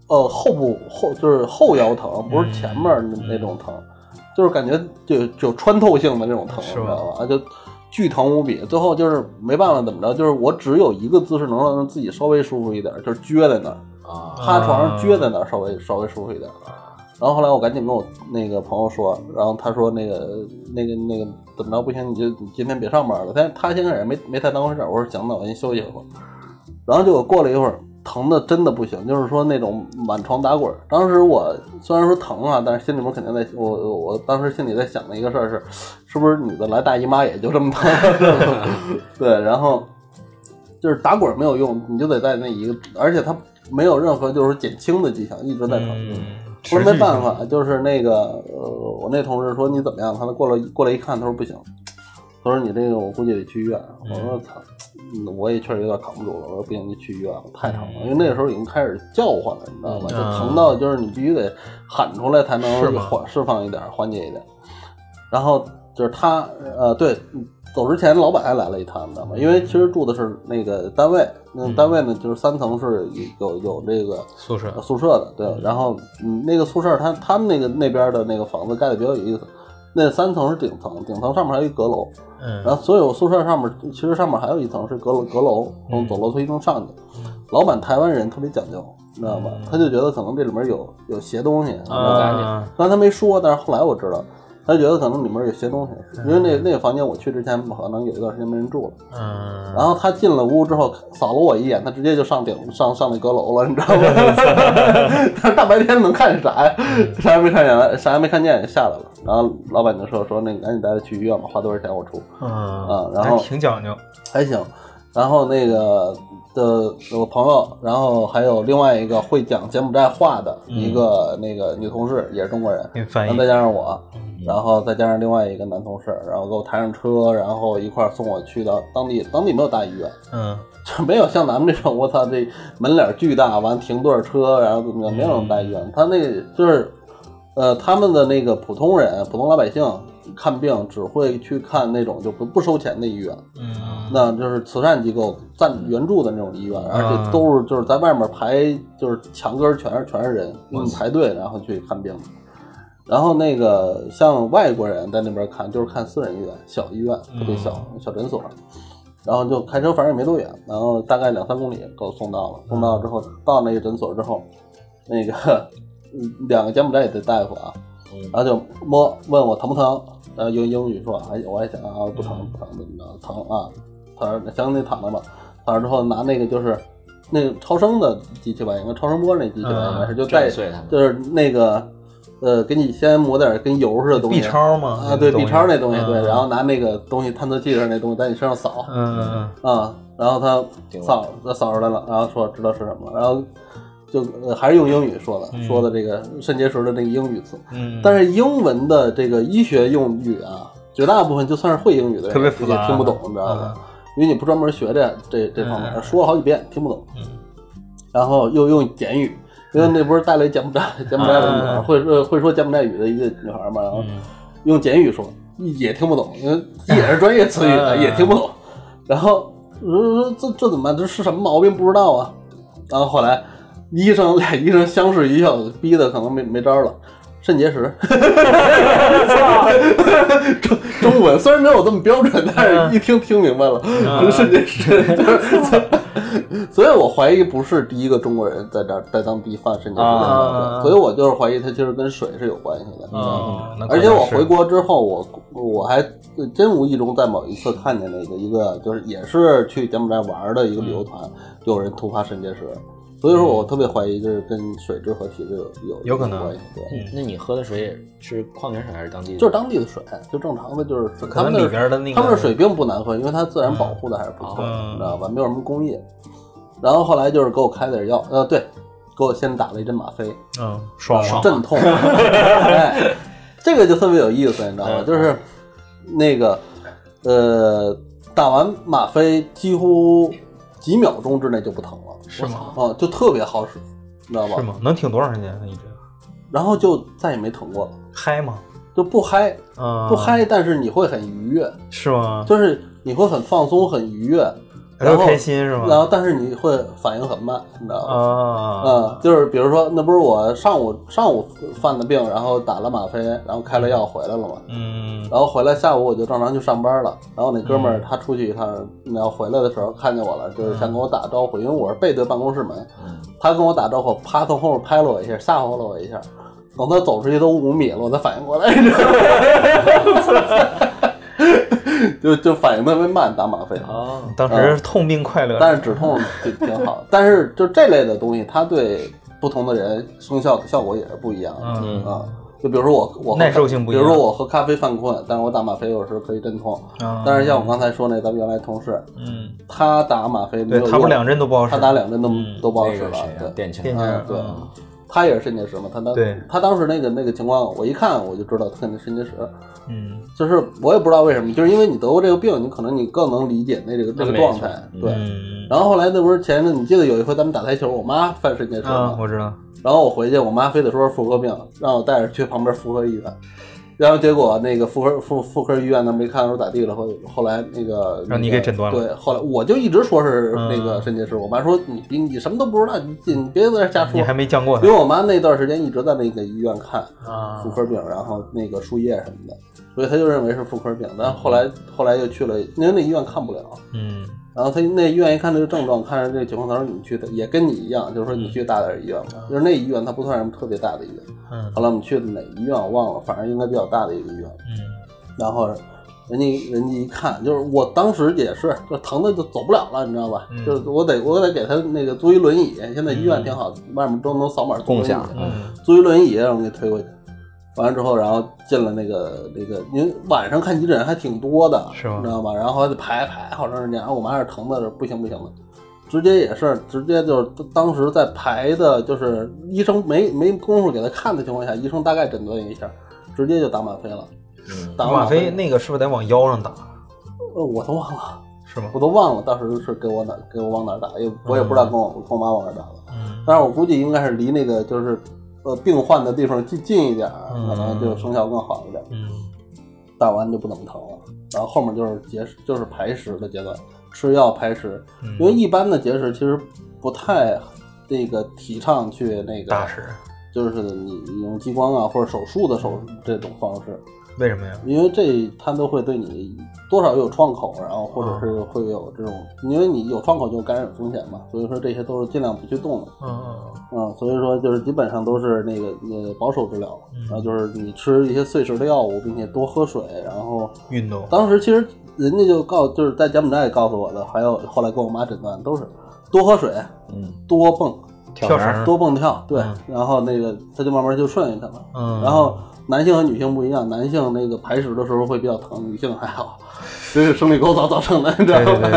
呃后部后就是后腰疼，不是前面那那种疼，就是感觉就就穿透性的那种疼，你知道吧？就巨疼无比，最后就是没办法怎么着，就是我只有一个姿势能让自己稍微舒服一点，就是撅在那儿，啊，趴床上撅在那儿，稍微稍微舒服一点。然后后来我赶紧跟我那个朋友说，然后他说那个那个那个怎么着不行，你就你今天别上班了。但他现在也没没太当回事儿，我说行，那我先休息一会儿。然后结果过了一会儿，疼的真的不行，就是说那种满床打滚儿。当时我虽然说疼啊，但是心里面肯定在我我我当时心里在想的一个事儿是，是不是女的来大姨妈也就这么疼？对，然后就是打滚儿没有用，你就得在那一个，而且它没有任何就是减轻的迹象，一直在疼。嗯，我说没办法，就是那个呃，我那同事说你怎么样？他过来过来一看，他说不行，他说你这个我估计得去医院。我说操，嗯我也确实有点扛不住了。我说不行，你去医院吧，太疼了，因为那个时候已经开始叫唤了，你知道吗？就疼到就是你必须得喊出来才能缓释放一点，缓解一点。然后就是他呃，对，走之前老板还来了一趟，你知道吗？因为其实住的是那个单位，那单位呢就是三层是有有这个宿舍，宿舍的，对。然后嗯，那个宿舍他他们那个那边的那个房子盖的比较有意思，那三层是顶层，顶层上面还有一阁楼，嗯然后所有宿舍上面其实上面还有一层是阁楼，阁楼从走楼梯能上去。老板台湾人特别讲究，你知道吗？他就觉得可能这里面有有邪东西，你知道吗啊，虽然他没说，但是后来我知道，他觉得可能里面有些东西，因为那那个房间我去之前可能有一段时间没人住了。嗯，然后他进了屋之后，扫了我一眼，他直接就上顶上上那阁楼了，你知道吗？他大白天能看啥呀？啥也没看见，啥也没看见，就下来了。然后老板就说说那个赶紧带他去医院吧，花多少钱我出，嗯啊然后挺讲究，还行。然后那个的我朋友，然后还有另外一个会讲柬埔寨话的一个那个女同事，也是中国人，然后，再加上我，然后再加上另外一个男同事，然后给我抬上车，然后一块儿送我去到当地，当地没有大医院，嗯。就没有像咱们这种，我操，这门脸巨大，完停多少车，然后怎么样，没有那么大医院。他那个就是，呃，他们的那个普通人、普通老百姓看病只会去看那种就不不收钱的医院，嗯那就是慈善机构赞援助的那种医院，而且都是就是在外面排，就是墙根儿全是全是人，嗯，排队然后去看病。然后那个像外国人在那边看，就是看私人医院、小医院，特别小、小诊所。然后就开车，反正也没多远，然后大概两三公里给我送到了。送到之后，到那个诊所之后，那个嗯两个柬埔寨的大夫啊，然后就摸问我疼不疼，然后用英语说，哎，我还想啊不疼不疼怎么着疼啊，他说行你躺着吧，躺着之后拿那个就是那个超声的机器吧，应该超声波那机器吧，应该是就带就是那个呃给你先抹点跟油似的东西 B 超吗？啊，对 B 超那东西嗯对，然后拿那个东西探测器上那东西在你身上扫，嗯嗯啊，然后他扫他扫出来了，然后说知道是什么，然后就、呃、还是用英语说的，说的这个肾结石的那个英语词，嗯，但是英文的这个医学用语啊，绝大部分就算是会英语的人特别复杂也听不懂，你知道吧？因为你不专门学这这这方面，嗯说了好几遍听不懂，然后又用简语。因为那不是带了一柬埔寨柬埔寨的女孩，嗯会呃会说柬埔寨语的一个女孩嘛，然后用简语说也听不懂，因为也是专业词语也听不懂。然后我说这这怎么办？这是什么毛病？不知道啊。然后后来医生俩医生相视一笑，逼的可能没没招了。肾结石，中中文虽然没有这么标准，但是一听听明白了，是 肾结石。所以我怀疑不是第一个中国人在这儿在当地犯肾结石所以我就是怀疑他其实跟水是有关系的。而且我回国之后，我我还真无意中在某一次看见了一个一个，就是也是去柬埔寨玩的一个旅游团，有人突发肾结石，所以说我特别怀疑这是跟水质和体质有有有可能关系，对，那你喝的水是矿泉水还是当地的？就是当地的水，就正常的就是水，可能他们里边的那个他们的水并不难喝，因为它自然保护的还是不错的，嗯你知道吧？没有什么工业。然后后来就是给我开点药，呃，对，给我先打了一针吗啡，嗯爽了，镇痛。哎，这个就特别有意思，你知道吗？就是那个呃，打完吗啡几乎几秒钟之内就不疼了，是吗？啊，就特别好使，你知道吧？是吗？能挺多长时间？那一直然后就再也没疼过了，嗨吗？就不嗨，嗯，不嗨，但是你会很愉悦，是吗？就是你会很放松、很愉悦，然后开心是吗？然后但是你会反应很慢，你知道吗？啊，嗯，就是比如说，那不是我上午上午犯的病，然后打了吗啡，然后开了药回来了嘛，嗯然后回来下午我就正常去上班了。然后那哥们儿他出去一趟，然后回来的时候看见我了，就是想跟我打招呼，因为我是背对办公室门，他跟我打招呼，啪从后面拍了我一下，吓唬了我一下。等他走出去都五米了，我才反应过来？就就反应特别慢，打吗啡。哦，当时痛并快乐，但是止痛就挺好。但是就这类的东西，它对不同的人生效的效果也是不一样的嗯啊。就比如说我我耐受性不一样比如说我喝咖啡犯困，但是我打吗啡有时可以镇痛。啊但是像我刚才说那咱们原来同事，嗯，他打吗啡没有用对他不两针都不好使，他打两针都都不好使了那个谁，啊对，店庆店庆嗯对。他也是肾结石嘛，他当对他当时那个那个情况，我一看我就知道他肯定肾结石，嗯就是我也不知道为什么，就是因为你得过这个病，你可能你更能理解那这个这个状态，对。嗯然后后来那不是前一阵，你记得有一回咱们打台球，我妈犯肾结石啊，吗？我知道，然后我回去，我妈非得说是妇科病，让我带着去旁边妇科医院。然后结果那个妇科妇妇科医院那没看出咋地了，后后来那个让你给诊断了对，后来我就一直说是嗯那个肾结石，我妈说你你你什么都不知道，你你别在这瞎说你。还没降过因为我妈那段时间一直在那个医院看啊妇科病，然后那个输液什么的，所以她就认为是妇科病。但后来后来又去了，因为那医院看不了，嗯然后他那医院一看这个症状，看着这个情况，他说你去的也跟你一样，就是说你去大点儿医院吧，就是那医院它不算什么特别大的医院。嗯后来我们去的哪医院我忘了，反正应该比较大的一个医院。嗯然后人家人家一看，就是我当时也是，就疼的就走不了了，你知道吧？嗯就是我得我得给他那个租一轮椅，现在医院挺好，外面都能扫码共享嗯租一轮椅让我给推过去。完了之后，然后进了那个那个，因为晚上看急诊还挺多的，是吗你知道吧？然后还得排排好长时间，然后我妈是疼的不行不行的，直接也是直接就是当时在排的，就是医生没没工夫给他看的情况下，医生大概诊断一下，直接就打吗啡了。打吗啡啡，那个是不是得往腰上打？呃，我都忘了，是吗？我都忘了当时是给我哪给我往哪打，也我也不知道跟我跟我妈往哪打的。嗯但是我估计应该是离那个就是呃病患的地方近近一点可能就生效更好一点。嗯打完就不怎么疼了，然后后面就是结石，就是排石的阶段，吃药排石。嗯因为一般的结石其实不太那个提倡去那个大石，就是你你用激光啊或者手术的手这种方式，为什么呀？因为这它都会对你多少有创口，然后或者是会有这种，因为你有创口就感染风险嘛，所以说这些都是尽量不去动的。嗯嗯，所以说就是基本上都是那个呃保守治疗，然后就是你吃一些碎石的药物，并且多喝水，然后运动。当时其实人家就告就是在柬埔寨告诉我的，还有后来跟我妈诊断都是多喝水，嗯，多蹦，跳绳多蹦跳，对嗯，然后那个他就慢慢就顺应它了。嗯，然后男性和女性不一样，男性那个排石的时候会比较疼，女性还好，这是生理构造造成的，你知道吗？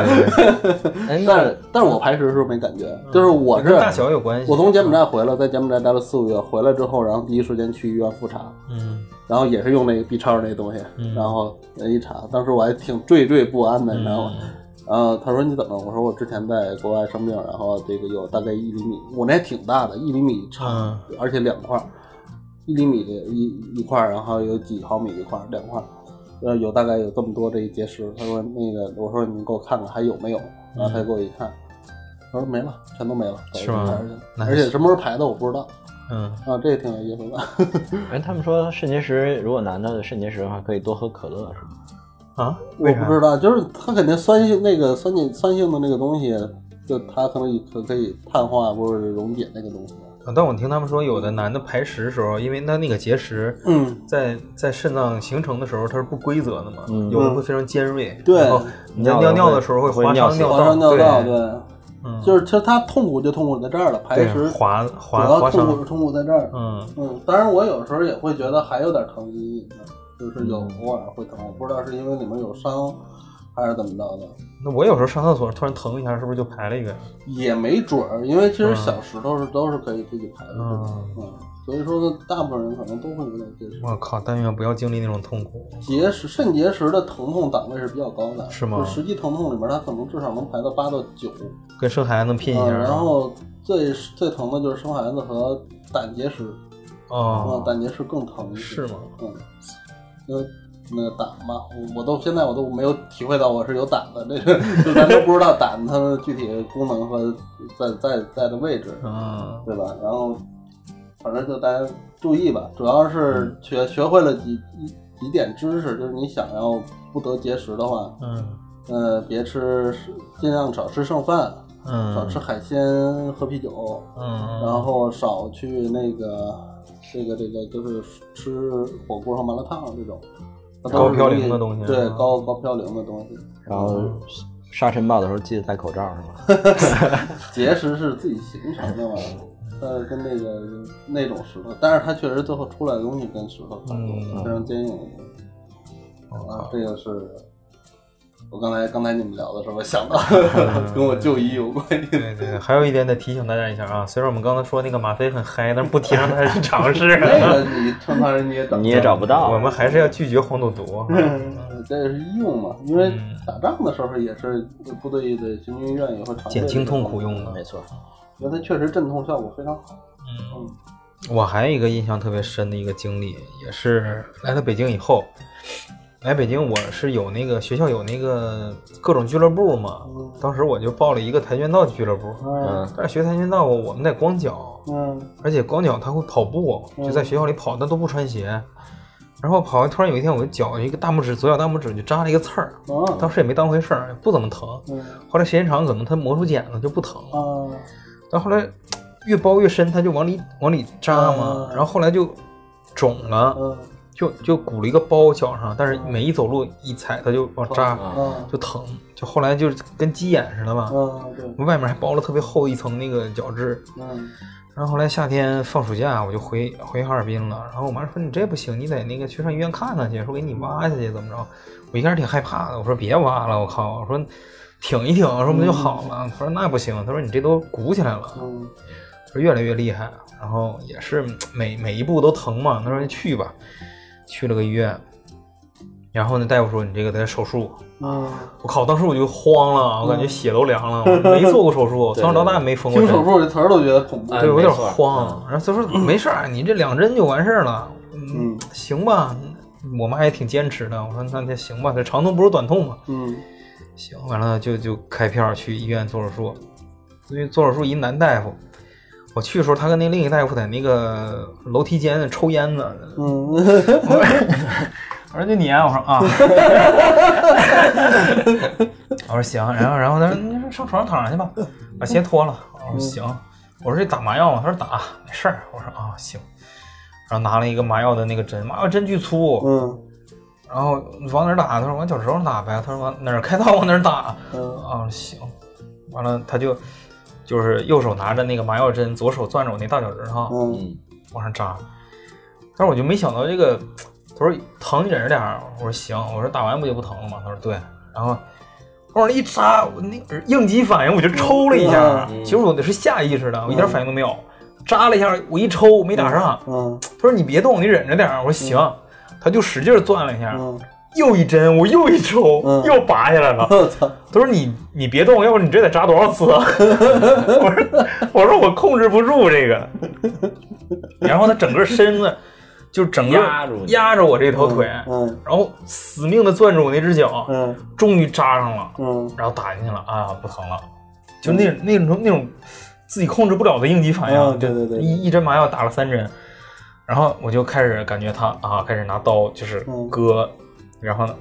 但是但是我排石的时候没感觉，就是我是跟大小有关系。我从柬埔寨回来，在柬埔寨待了四个月，回来之后，然后第一时间去医院复查，嗯然后也是用那个 B 超那东西，嗯然后一查，当时我还挺惴惴不安的，你知道吗？嗯然后他说你怎么？我说我之前在国外生病，然后这个有大概一厘米，我那还挺大的，一厘米长，而且两块儿，一厘米的一一块儿，然后有几毫米一块儿，两块儿，呃，有大概有这么多这一结石。他说那个，我说你给我看看还有没有，然后他给我一看，他说没了，全都没了，是吗而且什么时候排的我不知道嗯啊，这个挺有意思的。哎，他们说肾结石，如果男的肾结石的话，可以多喝可乐，是吗？啊，我不知道，就是它肯定酸性那个酸碱酸性的那个东西，就它可能可可以碳化或者是溶解那个东西。啊但我听他们说，有的男的排石的时候，因为他那个结石嗯，在在肾脏形成的时候，它是不规则的嘛，嗯有的会非常尖锐，对然后你在尿尿的时候会划伤尿划伤尿道，对，对，嗯，就是其实它痛苦就痛苦在这儿了，排石划主划划伤，痛苦是痛苦在这儿。嗯嗯，当然我有时候也会觉得还有点疼就是有嗯偶尔会疼，我不知道是因为里面有伤还是怎么着的，那我有时候上厕所突然疼一下，是不是就排了一个呀？也没准儿，因为其实嗯小石头是都是可以自己排的，嗯嗯，所以说大部分人可能都会有点结石。我靠！但愿不要经历那种痛苦。结石肾结石的疼痛档位是比较高的，是吗就实际疼痛里面，它可能至少能排到八到九。跟生孩子拼一下然后最最疼的就是生孩子和胆结石，嗯，哦，胆结石更疼。是吗？嗯，因为那个胆嘛，我我都现在我都没有体会到我是有胆的，这个就咱都不知道胆它的具体的功能和在在在的位置，啊对吧？然后反正就大家注意吧，主要是学学会了几几几点知识，就是你想要不得结石的话，嗯呃，别吃，尽量少吃剩饭，嗯少嗯吃海鲜，喝啤酒，嗯，然后少去那个这个这个就是吃火锅和麻辣烫这种高嘌容易呤的东西对啊高高嘌呤的东西。然后沙尘暴的时候记得戴口罩，是吗？结石是自己形成的嘛，它是跟那个那种石头，但是它确实最后出来的东西跟石头差不多，嗯非常坚硬的东西。啊，这个是我刚才刚才你们聊的时候想到，跟我就医有关系。对对，还有一点得提醒大家一下啊，虽然我们刚才说那个吗啡很嗨，但是不提倡大家去尝试，那个你正常人你也找你也找不到。我们还是要拒绝黄赌毒。这是医用嘛，因为嗯打仗的时候也是部队的行军医院也会常备减轻痛苦用的没错，因为它确实镇痛效果非常好。嗯，我还有一个印象特别深的一个经历，也是来到北京以后，来北京我是有那个学校有那个各种俱乐部嘛，当时我就报了一个跆拳道俱乐部，嗯但是学跆拳道我们得光脚，嗯而且光脚他会跑步，就在学校里跑，但都不穿鞋。然后跑完，突然有一天，我的脚一个大拇指，左脚大拇指就扎了一个刺儿，啊当时也没当回事儿，不怎么疼。嗯后来时间长，可能它磨出茧了，就不疼。了但后来越包越深，它就往里往里扎嘛，嗯然后后来就肿了，嗯就就鼓了一个包脚上，但是每一走路一踩它就往扎，嗯就疼，就后来就是跟鸡眼似的嘛。嗯对外面还包了特别厚一层那个角质，嗯然后后来夏天放暑假，我就回回哈尔滨了。然后我妈说你这不行，你得那个去上医院看看去，说给你挖下去怎么着？我一开始挺害怕的，我说别挖了，我靠，我说挺一挺，说不就好了？他说那不行，她说你这都鼓起来了，嗯说越来越厉害。然后也是每每一步都疼嘛，她说你去吧，去了个医院。然后呢，大夫说你这个得手术。嗯，我靠，当时我就慌了，我感觉血都凉了。我没做过手术，从小到大没缝过针。听手术这词儿都觉得恐怖。哎对，我有点慌。然后他说没事儿，你这两针就完事儿了。嗯行吧。我妈也挺坚持的。我说那那行吧，这长痛不如短痛嘛。嗯行，完了就就开票去医院做手术。因为做手术一男大夫，我去的时候，他跟那另一个大夫在那个楼梯间抽烟呢。嗯，我说就你啊，我说啊，我说行，然后然后他说你上床上躺着去吧，把鞋脱了。我说行，我说这打麻药吗？他说打，没事儿。我说啊行，然后拿了一个麻药的那个针，麻药针巨粗，嗯然后往哪儿打？他说往脚趾头上打呗。他说往哪儿开刀往哪儿打。嗯啊行，完了他就就是右手拿着那个麻药针，左手攥着我那大脚趾头，嗯嗯往上扎。但是我就没想到这个，他说疼你忍着点儿。我说行，我说打完不就不疼了吗？他说对。然后往上一扎，我那个应激反应我就抽了一下。嗯其实我那是下意识的，我一点反应都没有。扎了一下，我一抽没打上。嗯他说你别动，你忍着点儿。我说行。他就使劲儿攥了一下，嗯，又一针，我又一抽，嗯。又拔下来了。我操，他说你你别动，要不你这得扎多少次啊？我说我说我控制不住这个，然后他整个身子就整个压住压着我这条腿，嗯然后死命的攥住我那只脚，嗯。终于扎上了，嗯。然后打进去了。啊，不疼了，就那那种那种自己控制不了的应激反应，嗯对对对对。一一针麻药打了三针，然后我就开始感觉他啊，开始拿刀就是嗯。割，然后呢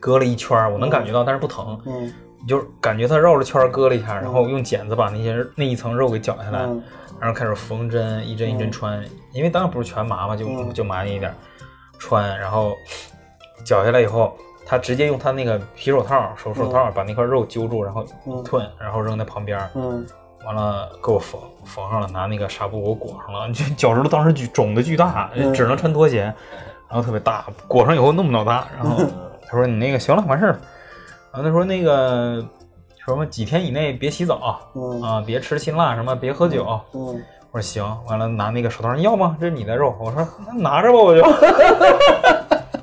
割了一圈儿，我能感觉到，但是不疼。嗯。就是感觉他绕着圈儿割了一下，然后用剪子把那些那一层肉给绞下来，嗯。然后开始缝针，一针一针穿。因为当然不是全麻嘛，就嗯。就麻一点儿穿，然后绞下来以后，他直接用他那个皮手套、手手套把那块肉揪住，然后嗯。吞，然后扔在旁边儿，嗯。完了给我缝缝上了，拿那个纱布给我裹上了。就脚趾头当时巨肿的巨大，嗯。只能穿拖鞋，然后特别大，裹上以后那么老大。然后他说你那个行了，完事儿了。然后他说那个什么几天以内别洗澡嗯啊，别吃辛辣，什么别喝酒。嗯，我说行，完了拿那个手套，你要吗？这是你的肉。我说那拿着吧，我就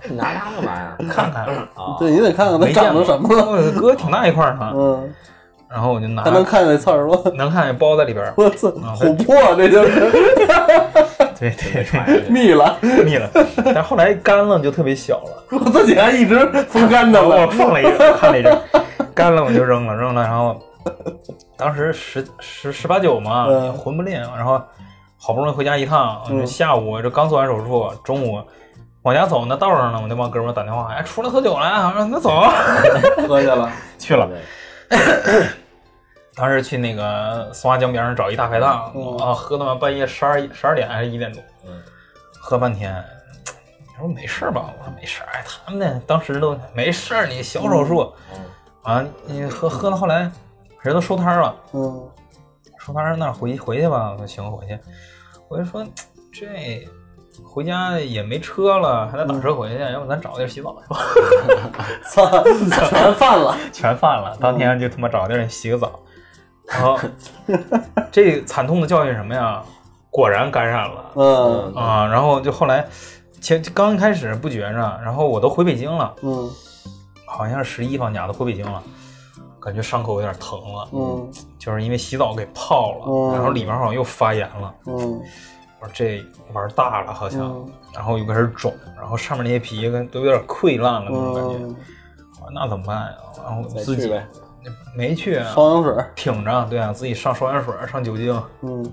你 拿它干嘛呀？看看。啊，对你得看看它长成什么了，我割挺大一块儿呢，嗯，然后我就拿还能看见那刺儿吗？能看见包在里边儿。我操，啊琥珀这就是对对 对，密了，密了，但是后来干了就特别小了。我自己还一直风干的我，放了一个，看了一阵，干了我就扔了，扔了，然后当时十十十八九嘛，嗯魂不吝，然后好不容易回家一趟，嗯下午这刚做完手术，中午往家走，那道上呢，我那帮哥们儿打电话，哎，出来喝酒了，我说那走，喝去了，去了。对当时去那个松花江边上找一大排档、嗯啊，喝他妈半夜十二十二点还是一点多，嗯喝半天。他说没事儿吧？我说没事儿。哎，他们呢，当时都没事儿，你小手术。嗯啊，你喝喝到后来，人都收摊儿了，嗯收摊儿那回回去吧，我说行，回去。我就说这回家也没车了，还得打车回去，要不咱找个地儿洗澡去吧？操，全犯了，全犯了，当天就他妈找个地儿洗个澡。然 后这惨痛的教训什么呀？果然感染了嗯啊！然后就后来前刚开始不觉着，然后我都回北京了，嗯好像是十一放假都回北京了，感觉伤口有点疼了。嗯就是因为洗澡给泡了，嗯然后里面好像又发炎了。嗯我说这玩大了好像，嗯然后又开始肿，然后上面那些皮跟都有点溃烂了那种感觉。嗯，我说那怎么办呀？然后再自己呗没去啊，双氧水，挺着，对啊，自己上双氧水，上酒精，嗯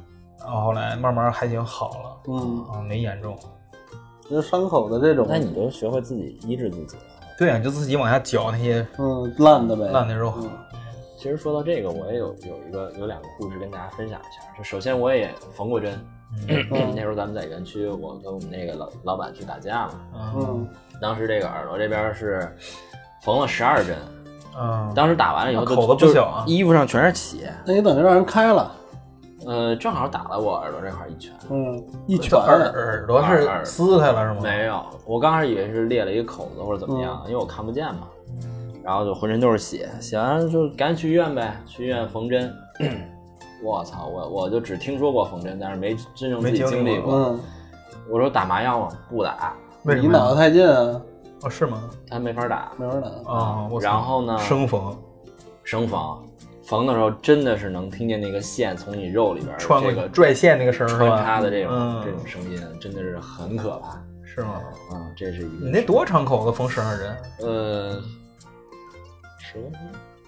然后后来慢慢还行好了，嗯，啊，没严重。这伤口的这种，那你就学会自己医治自己了。对啊，你就自己往下绞那些嗯烂的呗，烂的肉。嗯其实说到这个，我也有有一个有两个故事跟大家分享一下。就首先我也缝过针，那时候咱们在园区，我跟我们那个老老板去打架嘛，嗯嗯当时这个耳朵这边是缝了十二针，嗯，当时打完了以后就口子不小啊衣服上全是血，那你等于让人开了，呃，正好打了我耳朵这块一拳。嗯，一拳耳耳朵是撕开了是吗？没有，我刚开始以为是裂了一个口子或者怎么样，因为我看不见嘛。然后就浑身都是血，血完了就赶紧去医院呗，去医院缝针。我操，我我就只听说过缝针，但是没真正自己没经历过历过。嗯，我说打麻药吗？不打，为什么呀？离脑袋太近啊，哦，是吗？他没法打。没法打，啊，然后呢生缝生缝，缝的时候真的是能听见那个线从你肉里边穿过去这个拽线那个声儿？穿插的这种、嗯这种声音，真的是很可怕。是吗？嗯，这是一个。你那多长口子缝十二针？呃，十公分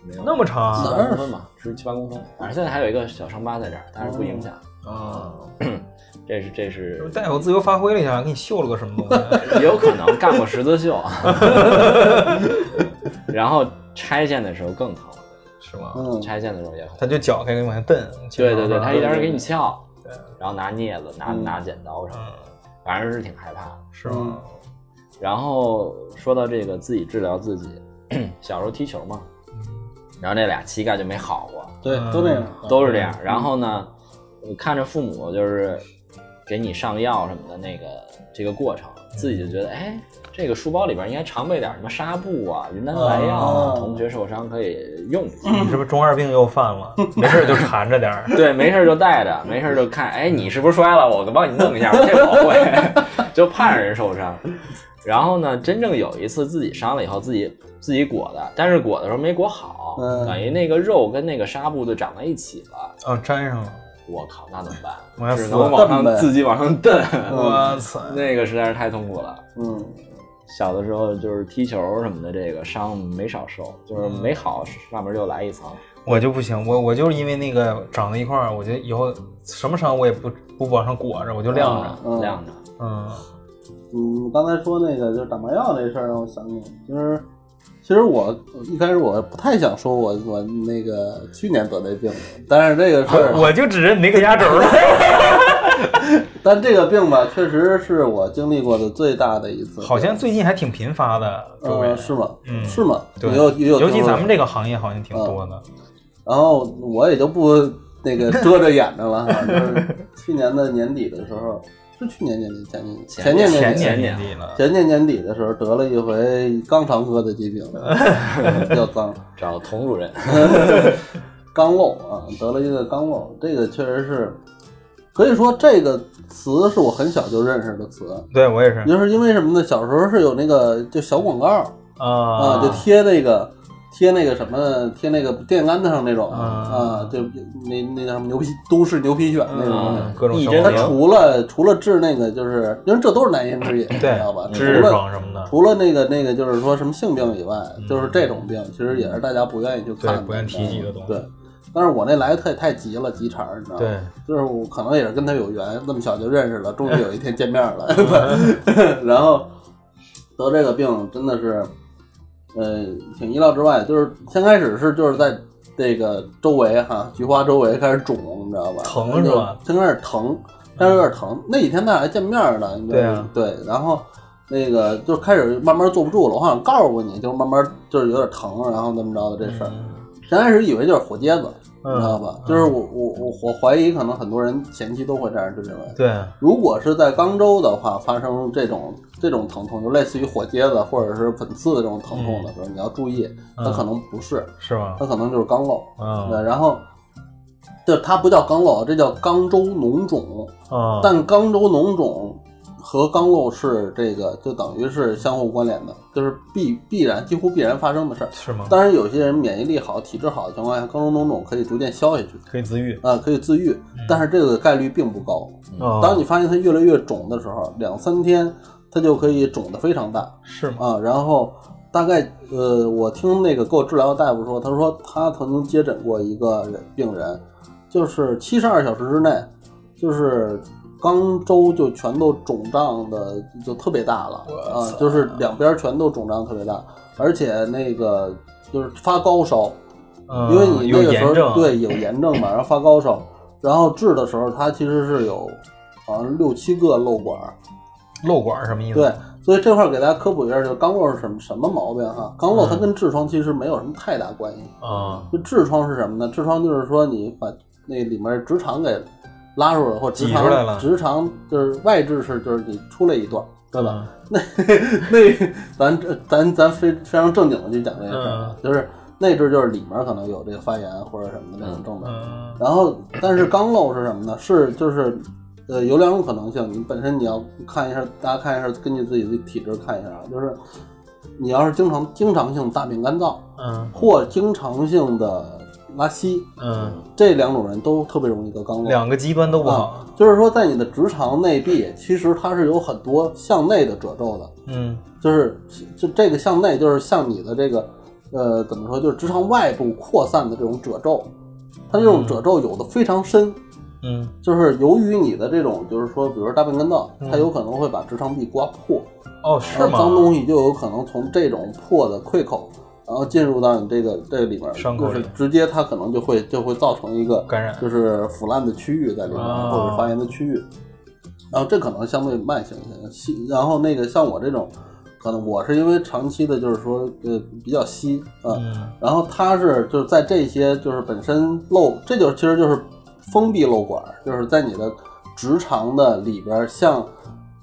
没有那么长啊？哪儿十公分吧，十七八公分。反正现在还有一个小伤疤在这儿，但是不影响。啊，这是这是大夫自由发挥了一下，给你绣了个什么东西？也有可能干过十字绣，然后拆线的时候更疼，是吗？嗯，拆线的时候也疼。他就脚开始往下蹬。对对对，他一点点给你对撬，对然后拿镊子、拿嗯拿剪刀什么的，反正是挺害怕的。是吗？然后说到这个自己治疗自己，小时候踢球嘛，然后这俩膝盖就没好过，对，都这样，都是这样。然后呢，我看着父母就是给你上药什么的那个这个过程，自己就觉得，哎，这个书包里边应该常备点什么纱布啊、云南白药啊，哦同学受伤可以用一下。你是不是中二病又犯了？没事就缠着点儿。对，没事就带着，没事就看，哎，你是不是摔了？我帮你弄一下，这我会，就怕让人受伤。然后呢，真正有一次自己伤了以后，自己自己裹的，但是裹的时候没裹好，嗯等于那个肉跟那个纱布就长在一起了。哦，粘上了。我靠，那怎么办？往下撕只能往上蹬自己往上蹬，我 操！那个实在是太痛苦了。嗯，小的时候就是踢球什么的，这个伤没少受，就是没好，上面又来一层。我就不行，我我就是因为那个长在一块儿，我觉得以后什么伤我也不不往上裹着，我就晾着。嗯晾着。嗯嗯，刚才说那个就是打麻药那事儿，让我想起，就是其实我一开始我不太想说我我那个去年得那病，但是这个事儿，我就指认没个压轴了。但这个病吧，确实是我经历过的最大的一次。好像最近还挺频发的，周围呃，是吗？嗯是吗？对也有有，尤其咱们。这个行业好像挺多的。然后我也就不那个遮着眼睛了哈，就是去年的年底的时候，是去年年底前年前前年年底前年前年年底了，前年年底的时候得了一回肛肠科的疾病，比较脏。找童主任，肛瘘啊，得了一个肛瘘，这个确实是，可以说这个词是我很小就认识的词，对我也是就是因为什么呢？小时候是有那个就小广告啊，啊就贴那个贴那个什么贴那个电杆子上那种啊啊，就那那叫什么牛皮都市牛皮癣那种它除了除了治那个，就是因为这都是难言之隐，你知道吧？除了什么的，除了那个那个，就是说什么性病以外，就是这种病，其实也是大家不愿意去看不愿意提及的东西对，但是我那来的太太急了，急茬儿，你知道吗？对，就是我可能也是跟他有缘，那么小就认识了，终于有一天见面了 然后得这个病真的是，呃，挺意料之外。就是先开始是就是在这个周围哈，菊花周围开始肿，你知道吧？疼是吧？先开始疼，开始有点疼。那几天咱俩还见面呢，你知道吗对啊对，然后。那个就开始慢慢坐不住了，我好像告诉过你，就是慢慢就是有点疼，然后怎么着的这事儿。先开始以为就是火疖子，你知道吧？嗯就是我我我我怀疑，可能很多人前期都会这样就认为，对，如果是在肛周的话，发生这种这种疼痛，就类似于火疖子或者是粉刺的这种疼痛的时候，你要注意，它可能不是，是吧？它可能就是肛瘘。嗯对，然后这它不叫肛瘘，这叫肛周脓肿。啊，但肛周脓肿和肛瘘是这个就等于是相互关联的，就是必必然几乎必然发生的事儿。是吗？当然，有些人免疫力好、体质好的情况下，肛周脓肿可以逐渐消下去，可以自愈。啊、可以自愈，但是这个概率并不高。哦当你发现它越来越肿的时候，两三天它就可以肿得非常大是吗？啊。然后大概呃，我听那个给我治疗的大夫说，他说他曾经接诊过一个人病人，就是七十二小时之内，就是肛周就全都肿胀的就特别大了啊，就是两边全都肿胀特别大，而且那个就是发高烧。嗯因为你那个时候对有炎症嘛，然后发高烧，然后治的时候它其实是有好像六七个瘘管儿，漏管儿什么意思？对，所以这块儿给大家科普一下，就是肛瘘是什么什么毛病哈？肛瘘它嗯跟痔疮其实没有什么太大关系，啊，就痔疮是什么呢？痔疮就是说你把那里面直肠给拉出来，或者直挤出来了肠直肠就是外痔是就是你出来一段，对吧？嗯？那 那咱这咱咱非非常正经的去讲这个事儿啊，就是内痔就是里面可能有这个发炎或者什么的那种症状，嗯然后但是肛瘘是什么呢？是就是呃有两种可能性，你本身你要看一下，大家看一下，根据自己的体质看一下啊，就是你要是经常经常性大便干燥嗯或经常性的拉稀，嗯，这两种人都特别容易得肛瘘。两个极端都不好。啊，就是说，在你的直肠内壁，其实它是有很多向内的褶皱的，嗯。就是就这个向内，就是向你的这个呃怎么说，就是直肠外部扩散的这种褶皱，它这种褶皱有的非常深，嗯。就是由于你的这种，就是说，比如说大便干燥，它有可能会把直肠壁刮破，哦是吗？那脏东西就有可能从这种破的溃口，然后进入到你这个这个里面，伤口就是直接它可能就会就会造成一个感染就是腐烂的区域在里面，啊或者发炎的区域。然后这可能相对慢性一些，稀然后那个像我这种，可能我是因为长期的，就是说呃比较稀啊，嗯然后它是就是在这些就是本身漏，这就其实就是封闭漏管，就是在你的直肠的里边儿，向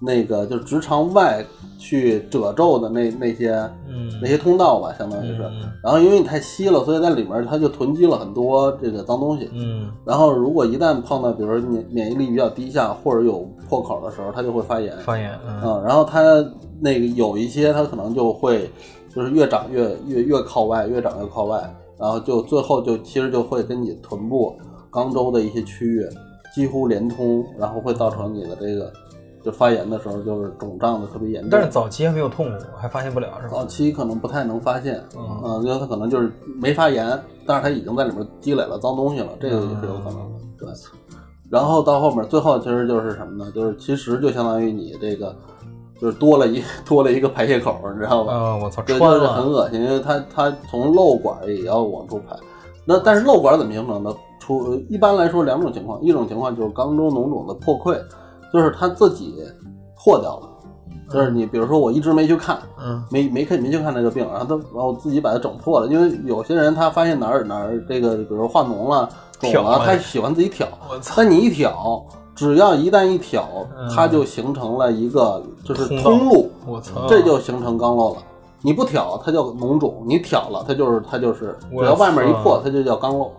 那个就是直肠外去褶皱的那那些嗯那些通道吧，相当于是。嗯然后因为你太稀了，所以在里面它就囤积了很多这个脏东西。嗯然后如果一旦碰到，比如说免免疫力比较低下或者有破口的时候，它就会发炎。发炎嗯嗯，然后它那个有一些它可能就会就是越长越越越靠外，越长越靠外，然后就最后就其实就会跟你臀部、肛周的一些区域几乎连通，然后会造成你的这个就发炎的时候就是肿胀的特别严重。但是早期还没有痛苦，还发现不了是吧？早期可能不太能发现，嗯嗯，因为它可能就是没发炎，但是它已经在里面积累了脏东西了，这个也是有可能的。对，然后到后面最后其实就是什么呢？就是其实就相当于你这个就是多了一 多了一个排泄口，你知道吧？啊，我操，对，穿就是很，恶心，因为它它从漏管也要往出排。那但是漏管怎么形成的？出一般来说两种情况，一种情况就是肛周脓肿的破溃，就是他自己破掉了，就是你比如说我一直没去看，嗯没没看没去看这个病，然后他然后自己把它整破了，因为有些人他发现哪儿哪儿这个，比如说化脓了、肿了，他喜欢自己挑，我操，但你一挑，只要一旦一挑嗯，它就形成了一个就是通路，我操，这就形成肛瘘了。你不挑，它叫脓肿；你挑了，它就是它就是，只要外面一破，它就叫肛瘘。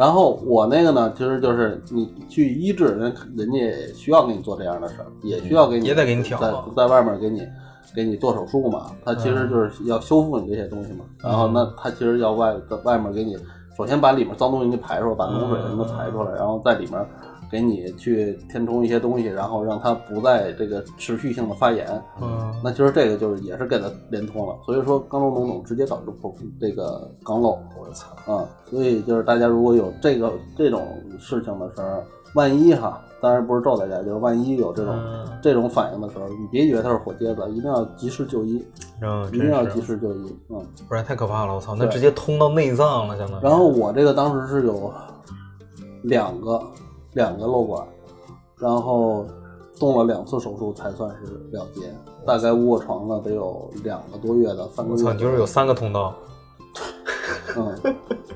然后我那个呢，其实就是你去医治人，人家也需要给你做这样的事儿，也需要给你也得给你挑在在外面给你给你做手术嘛。他其实就是要修复你这些东西嘛。然后那他其实要外在外面给你，首先把里面脏东西给排出来，把脓水什么排出来，然后在里面给你去填充一些东西，然后让它不再这个持续性的发炎。嗯那其实这个就是也是给它连通了，所以说肛瘘脓肿直接导致破这个肛瘘。我操，啊，所以就是大家如果有这个这种事情的时候，万一哈，当然不是咒大家，就是万一有这种、嗯这种反应的时候，你别以为它是火疖子，一定要及时就医，嗯，一定要及，时就医。嗯，不然太可怕了，我操，那直接通到内脏了，相当于。然后我这个当时是有两个两个瘘管，然后动了两次手术才算是了结，大概卧床了得有两个多月的三个月。我操，你就是有三个通道，嗯，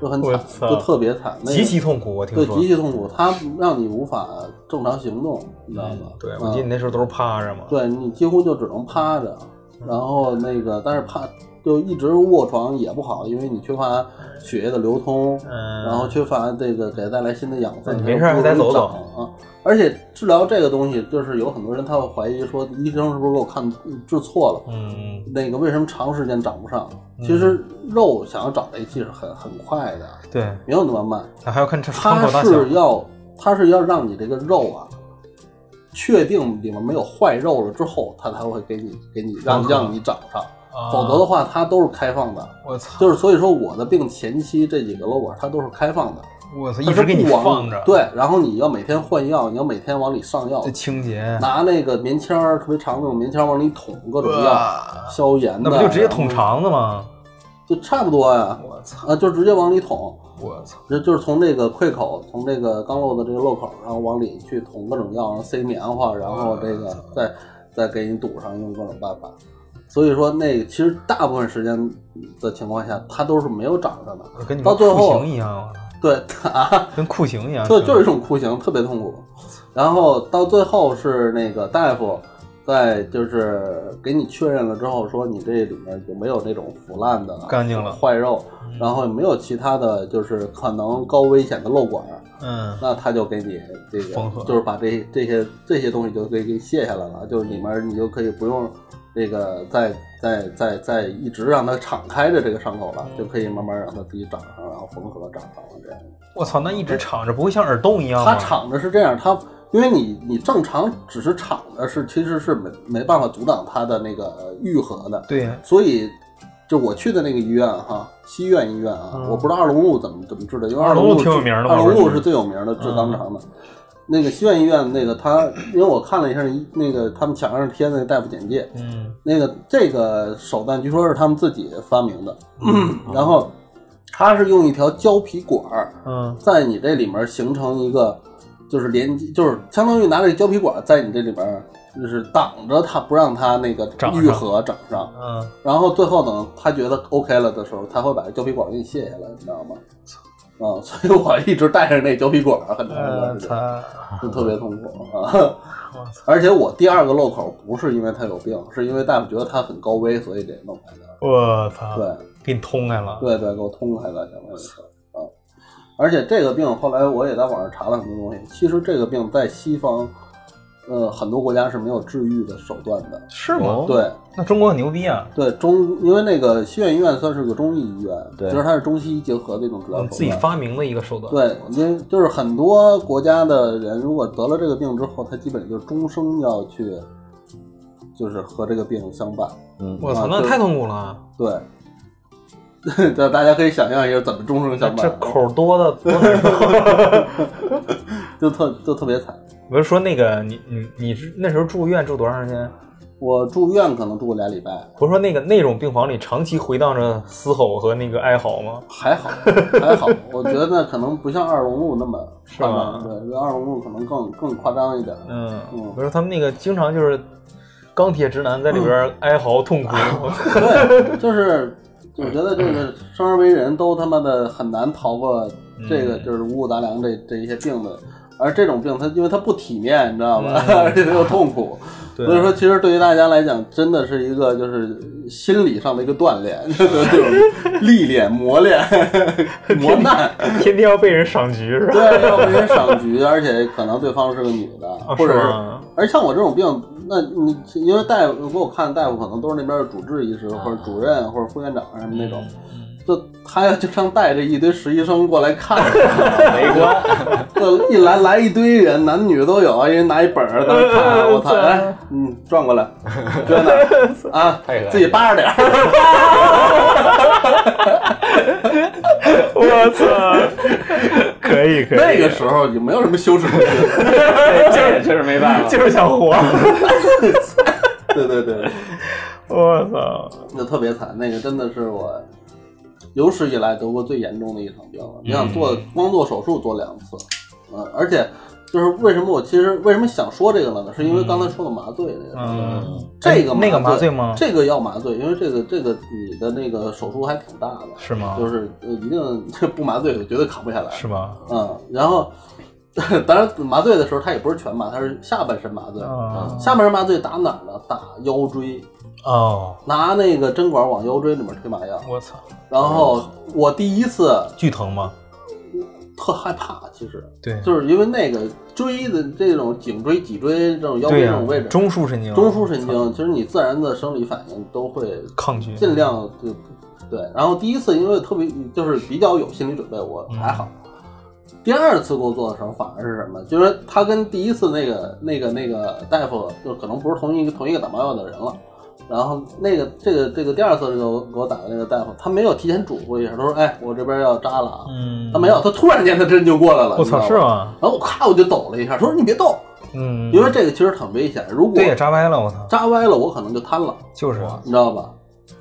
就很惨，就特别惨，那个极其痛苦，我听对，说。极其痛苦，它让你无法正常行动，你知道吗？嗯对，嗯我记得你那时候都是趴着嘛。对你几乎就只能趴着，然后那个，但是趴就一直卧床也不好，因为你缺乏血液的流通，嗯，然后缺乏这个给它带来新的养分，没事儿还得走走啊。而且治疗这个东西，就是有很多人他会怀疑说，医生是不是给我看治错了？嗯，那个为什么长时间长不上？其实肉想要长在一起是很很快的，对，没有那么慢。那还要看它。是要它是要让你这个肉啊，确定里面没有坏肉了之后，它才会给你给你让让你长上，啊否则的话它都是开放的。我操，就是所以说我的病前期这几个瘘管它都是开放的，我操，一直给你往放着。，对，然后你要每天换药，你要每天往里上药这，清洁，拿那个棉签儿特别长那种棉签儿往里捅各种药，消炎的，那不就直接捅肠子吗？就差不多呀，我操，啊，就直接往里捅。我操，就就是从这个溃口，从这个肛瘘的这个漏口，然后往里去捅各种药，然后塞棉花，然后这个再再给你堵上，用各种办法。所以说，那个其实大部分时间的情况下，它都是没有长上的。跟你酷到最后刑一样，啊，跟酷刑一样。对，就是一种酷刑，特别痛苦。然后到最后是那个大夫在就是给你确认了之后，说你这里面有没有那种腐烂的、干净了坏肉，然后也没有其他的就是可能高危险的漏管。嗯，那他就给你这个，就是把这这些这些东西就可以给卸下来了，就是里面你就可以不用这个再再再再一直让它敞开着这个伤口了，就可以慢慢让它自己长上，然后缝合长上了这样。我操，那一直敞着不会像耳洞一样吗？它敞着是这样，它因为你你正常只是敞着是其实是没没办法阻挡它的那个愈合的，对，所以就我去的那个医院哈，西苑医院啊，我不知道二龙路怎么怎么治的，因为二龙路龙路挺有名的二龙路是最有名的治肛肠的。那个西苑医院那个他，因为我看了一下那个他们墙上贴的那个大夫简介，嗯那个这个手段据说是他们自己发明的，然后他是用一条胶皮管儿嗯在你这里面形成一个，就是连接，就是相当于拿这个胶皮管在你这里面，就是挡着它，不让它那个愈合长上。嗯，然后最后等他觉得 OK 了的时候，他会把这胶皮管给你卸下来，你知道吗？啊，所以我一直带着那胶皮管很长一段时间，就特别痛苦啊。而且我第二个漏口不是因为他有病，是因为大夫觉得他很高危，所以给弄开的。我操，对，给你通开了，对对，给我通开了，相当于是啊。而且这个病后来我也在网上查了很多东西，其实这个病在西方，呃，很多国家是没有治愈的手段的。是吗？对那中国很牛逼啊！对，中因为那个西苑医院算是个中医医院，对其实它是中西医结合的一种治疗手段。自己发明的一个手段。对，因为就是很多国家的人，如果得了这个病之后，他基本就是终生要去，就是和这个病相伴。嗯，我操，那太痛苦了。对，这 大家可以想象一下怎么终生相伴。这口多的多。就特就特别惨。我是说那个你你你是那时候住院住多长时间？我住院可能住过俩礼拜，不是说那个那种病房里长期回荡着嘶吼和那个哀嚎吗？还好还好，我觉得可能不像二龙路那么夸吗张，对，二龙路可能更更夸张一点。嗯，嗯我说他们那个经常就是钢铁直男在里边哀嚎痛哭。对，就是我觉得这个生而为人都他妈的很难逃过这个就是五谷杂粮这这一些病的，而这种病它因为它不体面，你知道吧？而且它又痛苦，所以说其实对于大家来讲，真的是一个就是心理上的一个锻炼，就是历练、磨练、磨难。天天要被人赏菊是吧？对，要被人赏菊，而且可能对方是个女的，啊或者是而像我这种病，那你因为大夫给我看的大夫可能都是那边的主治医师或者主任或者副院长什么那种，就他要经常带着一堆实习生过来看，围观，这一来来一堆人，男女都有，一人拿一本儿在那看，我操，来，嗯，转过来，捐哪儿啊 自己扒着点儿。我 操，可以可以，那个时候也没有什么羞耻心，这也确实没办法。就是想活。对对对。我操，那特别惨，那个真的是我有史以来得过最严重的一场病了。你想做光做手术做两次，嗯，而且就是为什么我其实为什么想说这个了呢？是因为刚才说的麻醉那个，嗯，这个那个麻麻醉吗这个要麻醉，因为这个这个你的那个手术还挺大的，是吗？就是呃一定这 不麻醉绝对扛不下来，是吗？嗯，然后。当然，麻醉的时候它也不是全麻，它是下半身麻醉。啊下半身麻醉打哪儿呢？打腰椎，哦，拿那个针管往腰椎里面推麻药。我操，然后我第一次巨疼吗？特害怕，其实对，就是因为那个椎的这种颈椎、脊椎这种腰椎这种位置，中枢神经，中枢神经，其实你自然的生理反应都会抗拒，尽量就对。然后第一次因为特别就是比较有心理准备，我还好。第二次给我做的时候反而是什么？就是他跟第一次那个那个那个大夫就可能不是同一个同一个打麻药的人了。然后那个这个这个第二次这个给我打的那个大夫，他没有提前嘱咐一下，他说：“哎，我这边要扎了啊。”嗯，他没有，他突然间他针就过来了。我操？是吗？然后我咔我就抖了一下，他说：“你别动，嗯，因为这个其实很危险，如果扎歪了，我操，扎歪了，我可能就瘫了，就是，你知道吧？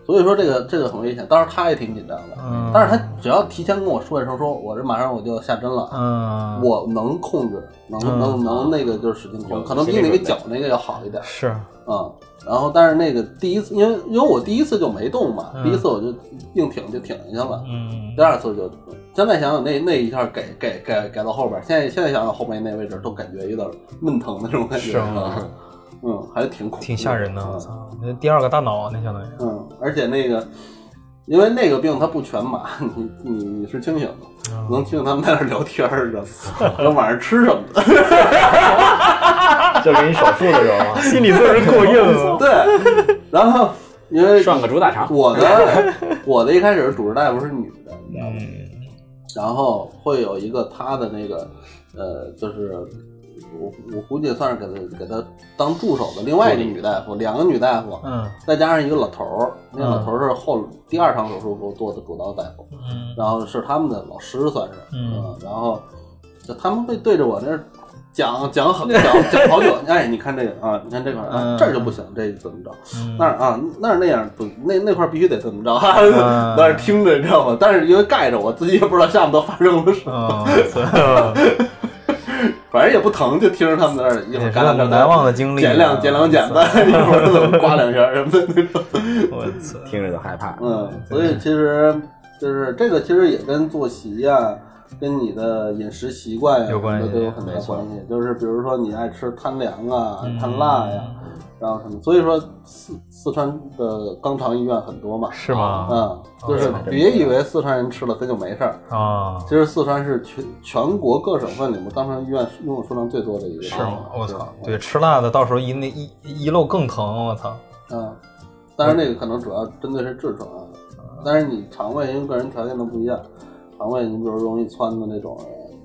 所以说这个这个很危险。当时他也挺紧张的，嗯，但是他只要提前跟我说一声，说我这马上我就要下针了，嗯，我能控制，能嗯能能那个就是使劲控制，可能比你那个脚那个要好一点。是，嗯，然后但是那个第一次，因为因为我第一次就没动嘛，嗯。第一次我就硬挺就挺下去了，嗯。第，二次就，现在想想那那一下给给给给到后边，现在现在想想后面那位置都感觉有点闷疼的那种感觉，是吗？嗯嗯，还挺恐怖挺吓人的，我嗯操，那第二个大脑那相当于，嗯，而且那个，因为那个病它不全麻，你你你是清醒的，嗯。能听见他们在那儿聊天儿，知道吗？然后晚上吃什么的，就给你手术的时候啊，心理素质过硬，对，然后因为涮个猪大肠。我的我的一开始主治大夫是女的，你知道吗？嗯，然后会有一个她的那个呃，就是我我估计算是给他给他当助手的另外一个女大夫，两个女大夫，嗯再加上一个老头儿，那个老头儿是后第二场手术给我做的主刀大夫，嗯然后是他们的老师算是，嗯然后就他们会对着我那儿讲讲好讲讲好久，哎，你看这个啊，你看这块儿啊嗯，这儿就不行，这怎么着？嗯那儿啊那儿那样不那那块儿必须得怎么着？哈，那儿听着你知道吗？但是因为盖着我自己也不知道下面都发生了什么，嗯，反正也不疼，就听着他们在那儿一会儿干干个难忘的经历啊。减两减两减吧，一会儿怎么刮两下什么的那种。我操！听着就害怕。嗯，所以其实就是这个，其实也跟作息呀、跟你的饮食习惯呀、有关系什么的都有很大关系。就是比如说你爱吃贪凉啊、嗯贪辣呀，然后什么，所以说四四川的肛肠医院很多嘛。是吗？嗯，就是哦别以为四川人吃了他就没事儿，啊，其实四川是全全国各省份里面肛肠医院用的数量最多的一个。是吗？我操！对，吃辣的到时候一那一一漏更疼，我操！嗯，但是那个可能主要针对是痔疮啊，但是你肠胃因为个人条件都不一样，肠胃你比如容易窜的那种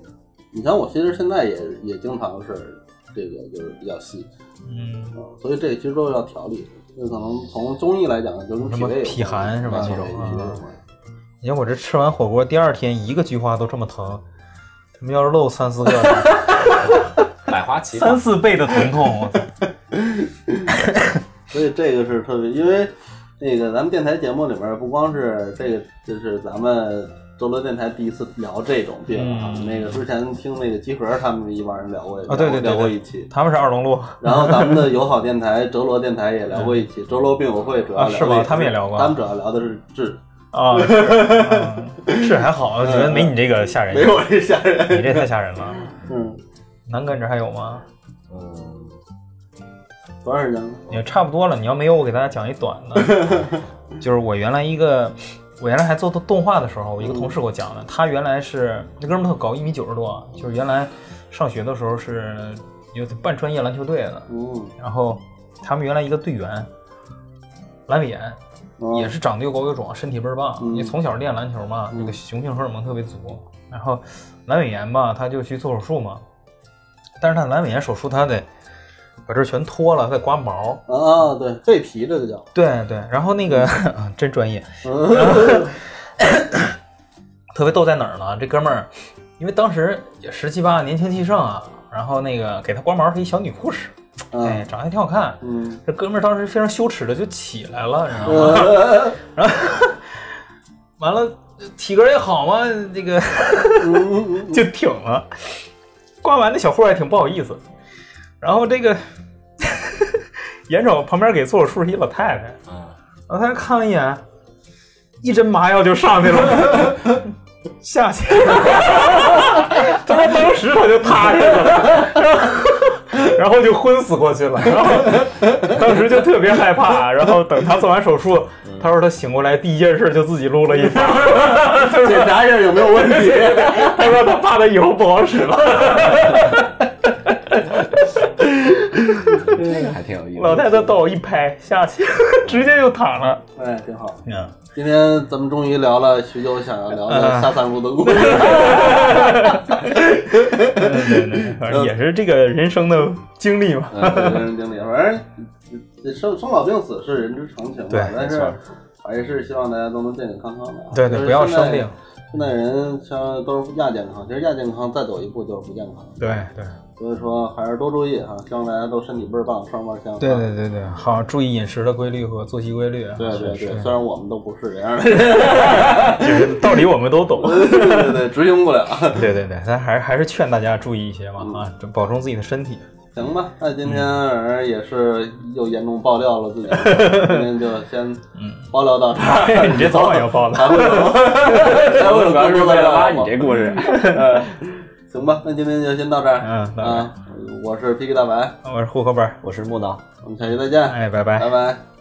人，你像我其实现在也也经常是这个就是比较细，嗯，嗯，所以这其实都是要调理，就可能从中医来讲就是跟什么脾胃脾寒是吧啊那种你看我这吃完火锅第二天一个菊花都这么疼，他们要是漏三四个，百花齐放三，四倍的疼痛，我操！所以这个是特别，因为那个咱们电台节目里面不光是这个，就是咱们周罗电台第一次聊这种病啊。嗯那个之前听那个集合他们一帮人聊过，啊，对对对，聊过一期。他们是二龙路，然后咱们的友好电台哲罗电台也聊过一期，哲罗病友会主要聊啊是吗他们也聊过他们主要聊的是治，啊，是还好，我觉得没你这个吓人，没我这吓人。你这太吓人了。嗯，南哥，你这还有吗？嗯，多长时间了？也差不多了。你要没有，我给大家讲一短的，就是我原来一个，我原来还做动画的时候，我一个同事给我讲的，他原来是那哥们儿特高，一米九十多，就是原来上学的时候是有半专业篮球队的，嗯，然后他们原来一个队员阑尾炎，哦也是长得又高又壮，身体倍儿棒。嗯你从小练篮球嘛，那个雄性荷尔蒙特别足。然后阑尾炎吧，他就去做手术嘛。但是他阑尾炎手术，他得把这全脱了，再刮毛。啊，对，废皮这个叫，对对，然后那个、啊 真专业，嗯特别逗在哪儿呢？这哥们儿，因为当时也十七八，年轻气盛啊，然后那个给他刮毛是一小女护士，哎，嗯长得还挺好看。嗯，这哥们儿当时非常羞耻的就起来了，你知道吗？然后完了，体格也好嘛，这个 就挺了。刮完那小护士还挺不好意思，然后这个 眼瞅旁边给做手术是一老太太，嗯，老太太看了一眼，一针麻药就上去了，下去了。他说当时他就踏实了，然后然后就昏死过去了，然后当时就特别害怕，然后等他做完手术，他说他醒过来第一件事就自己撸了一发，检查一下有没有问题。他说他怕他以后不好使了。这个还挺有意思。老太太到我一拍下去，直接就躺了。哎，挺好。嗯，今天咱们终于聊了许久想要聊嗯的下三路的故事。对 对对，反正 也是这个人生的经历嘛。人生经历，反正这生生老病死是人之常情嘛。对但是没错还是希望大家都能健健康康的啊。对对，不要生病。。现在人像都是亚健康，其实亚健康再走一步就是不健康。对对所以说还是多注意哈，希望大家都身体倍儿棒，双棒相对对对对，好，注意饮食的规律和作息规律啊。对对对，虽然我们都不是这样的人，就是道理我们都懂。对对对，执行不了。对对对，咱还是还是劝大家注意一些嘛啊，保重自己的身体。行吧，那今天儿也是又严重爆料了自己，今天就先爆料到这儿。你这早晚要爆的。还会有，还会有主要是更多的为了挖你这故事。嗯行吧，那今天就先到这儿。嗯啊，我是 PK 大白，我是户口本，我是木脑。我们下期再见，哎，拜拜拜。拜。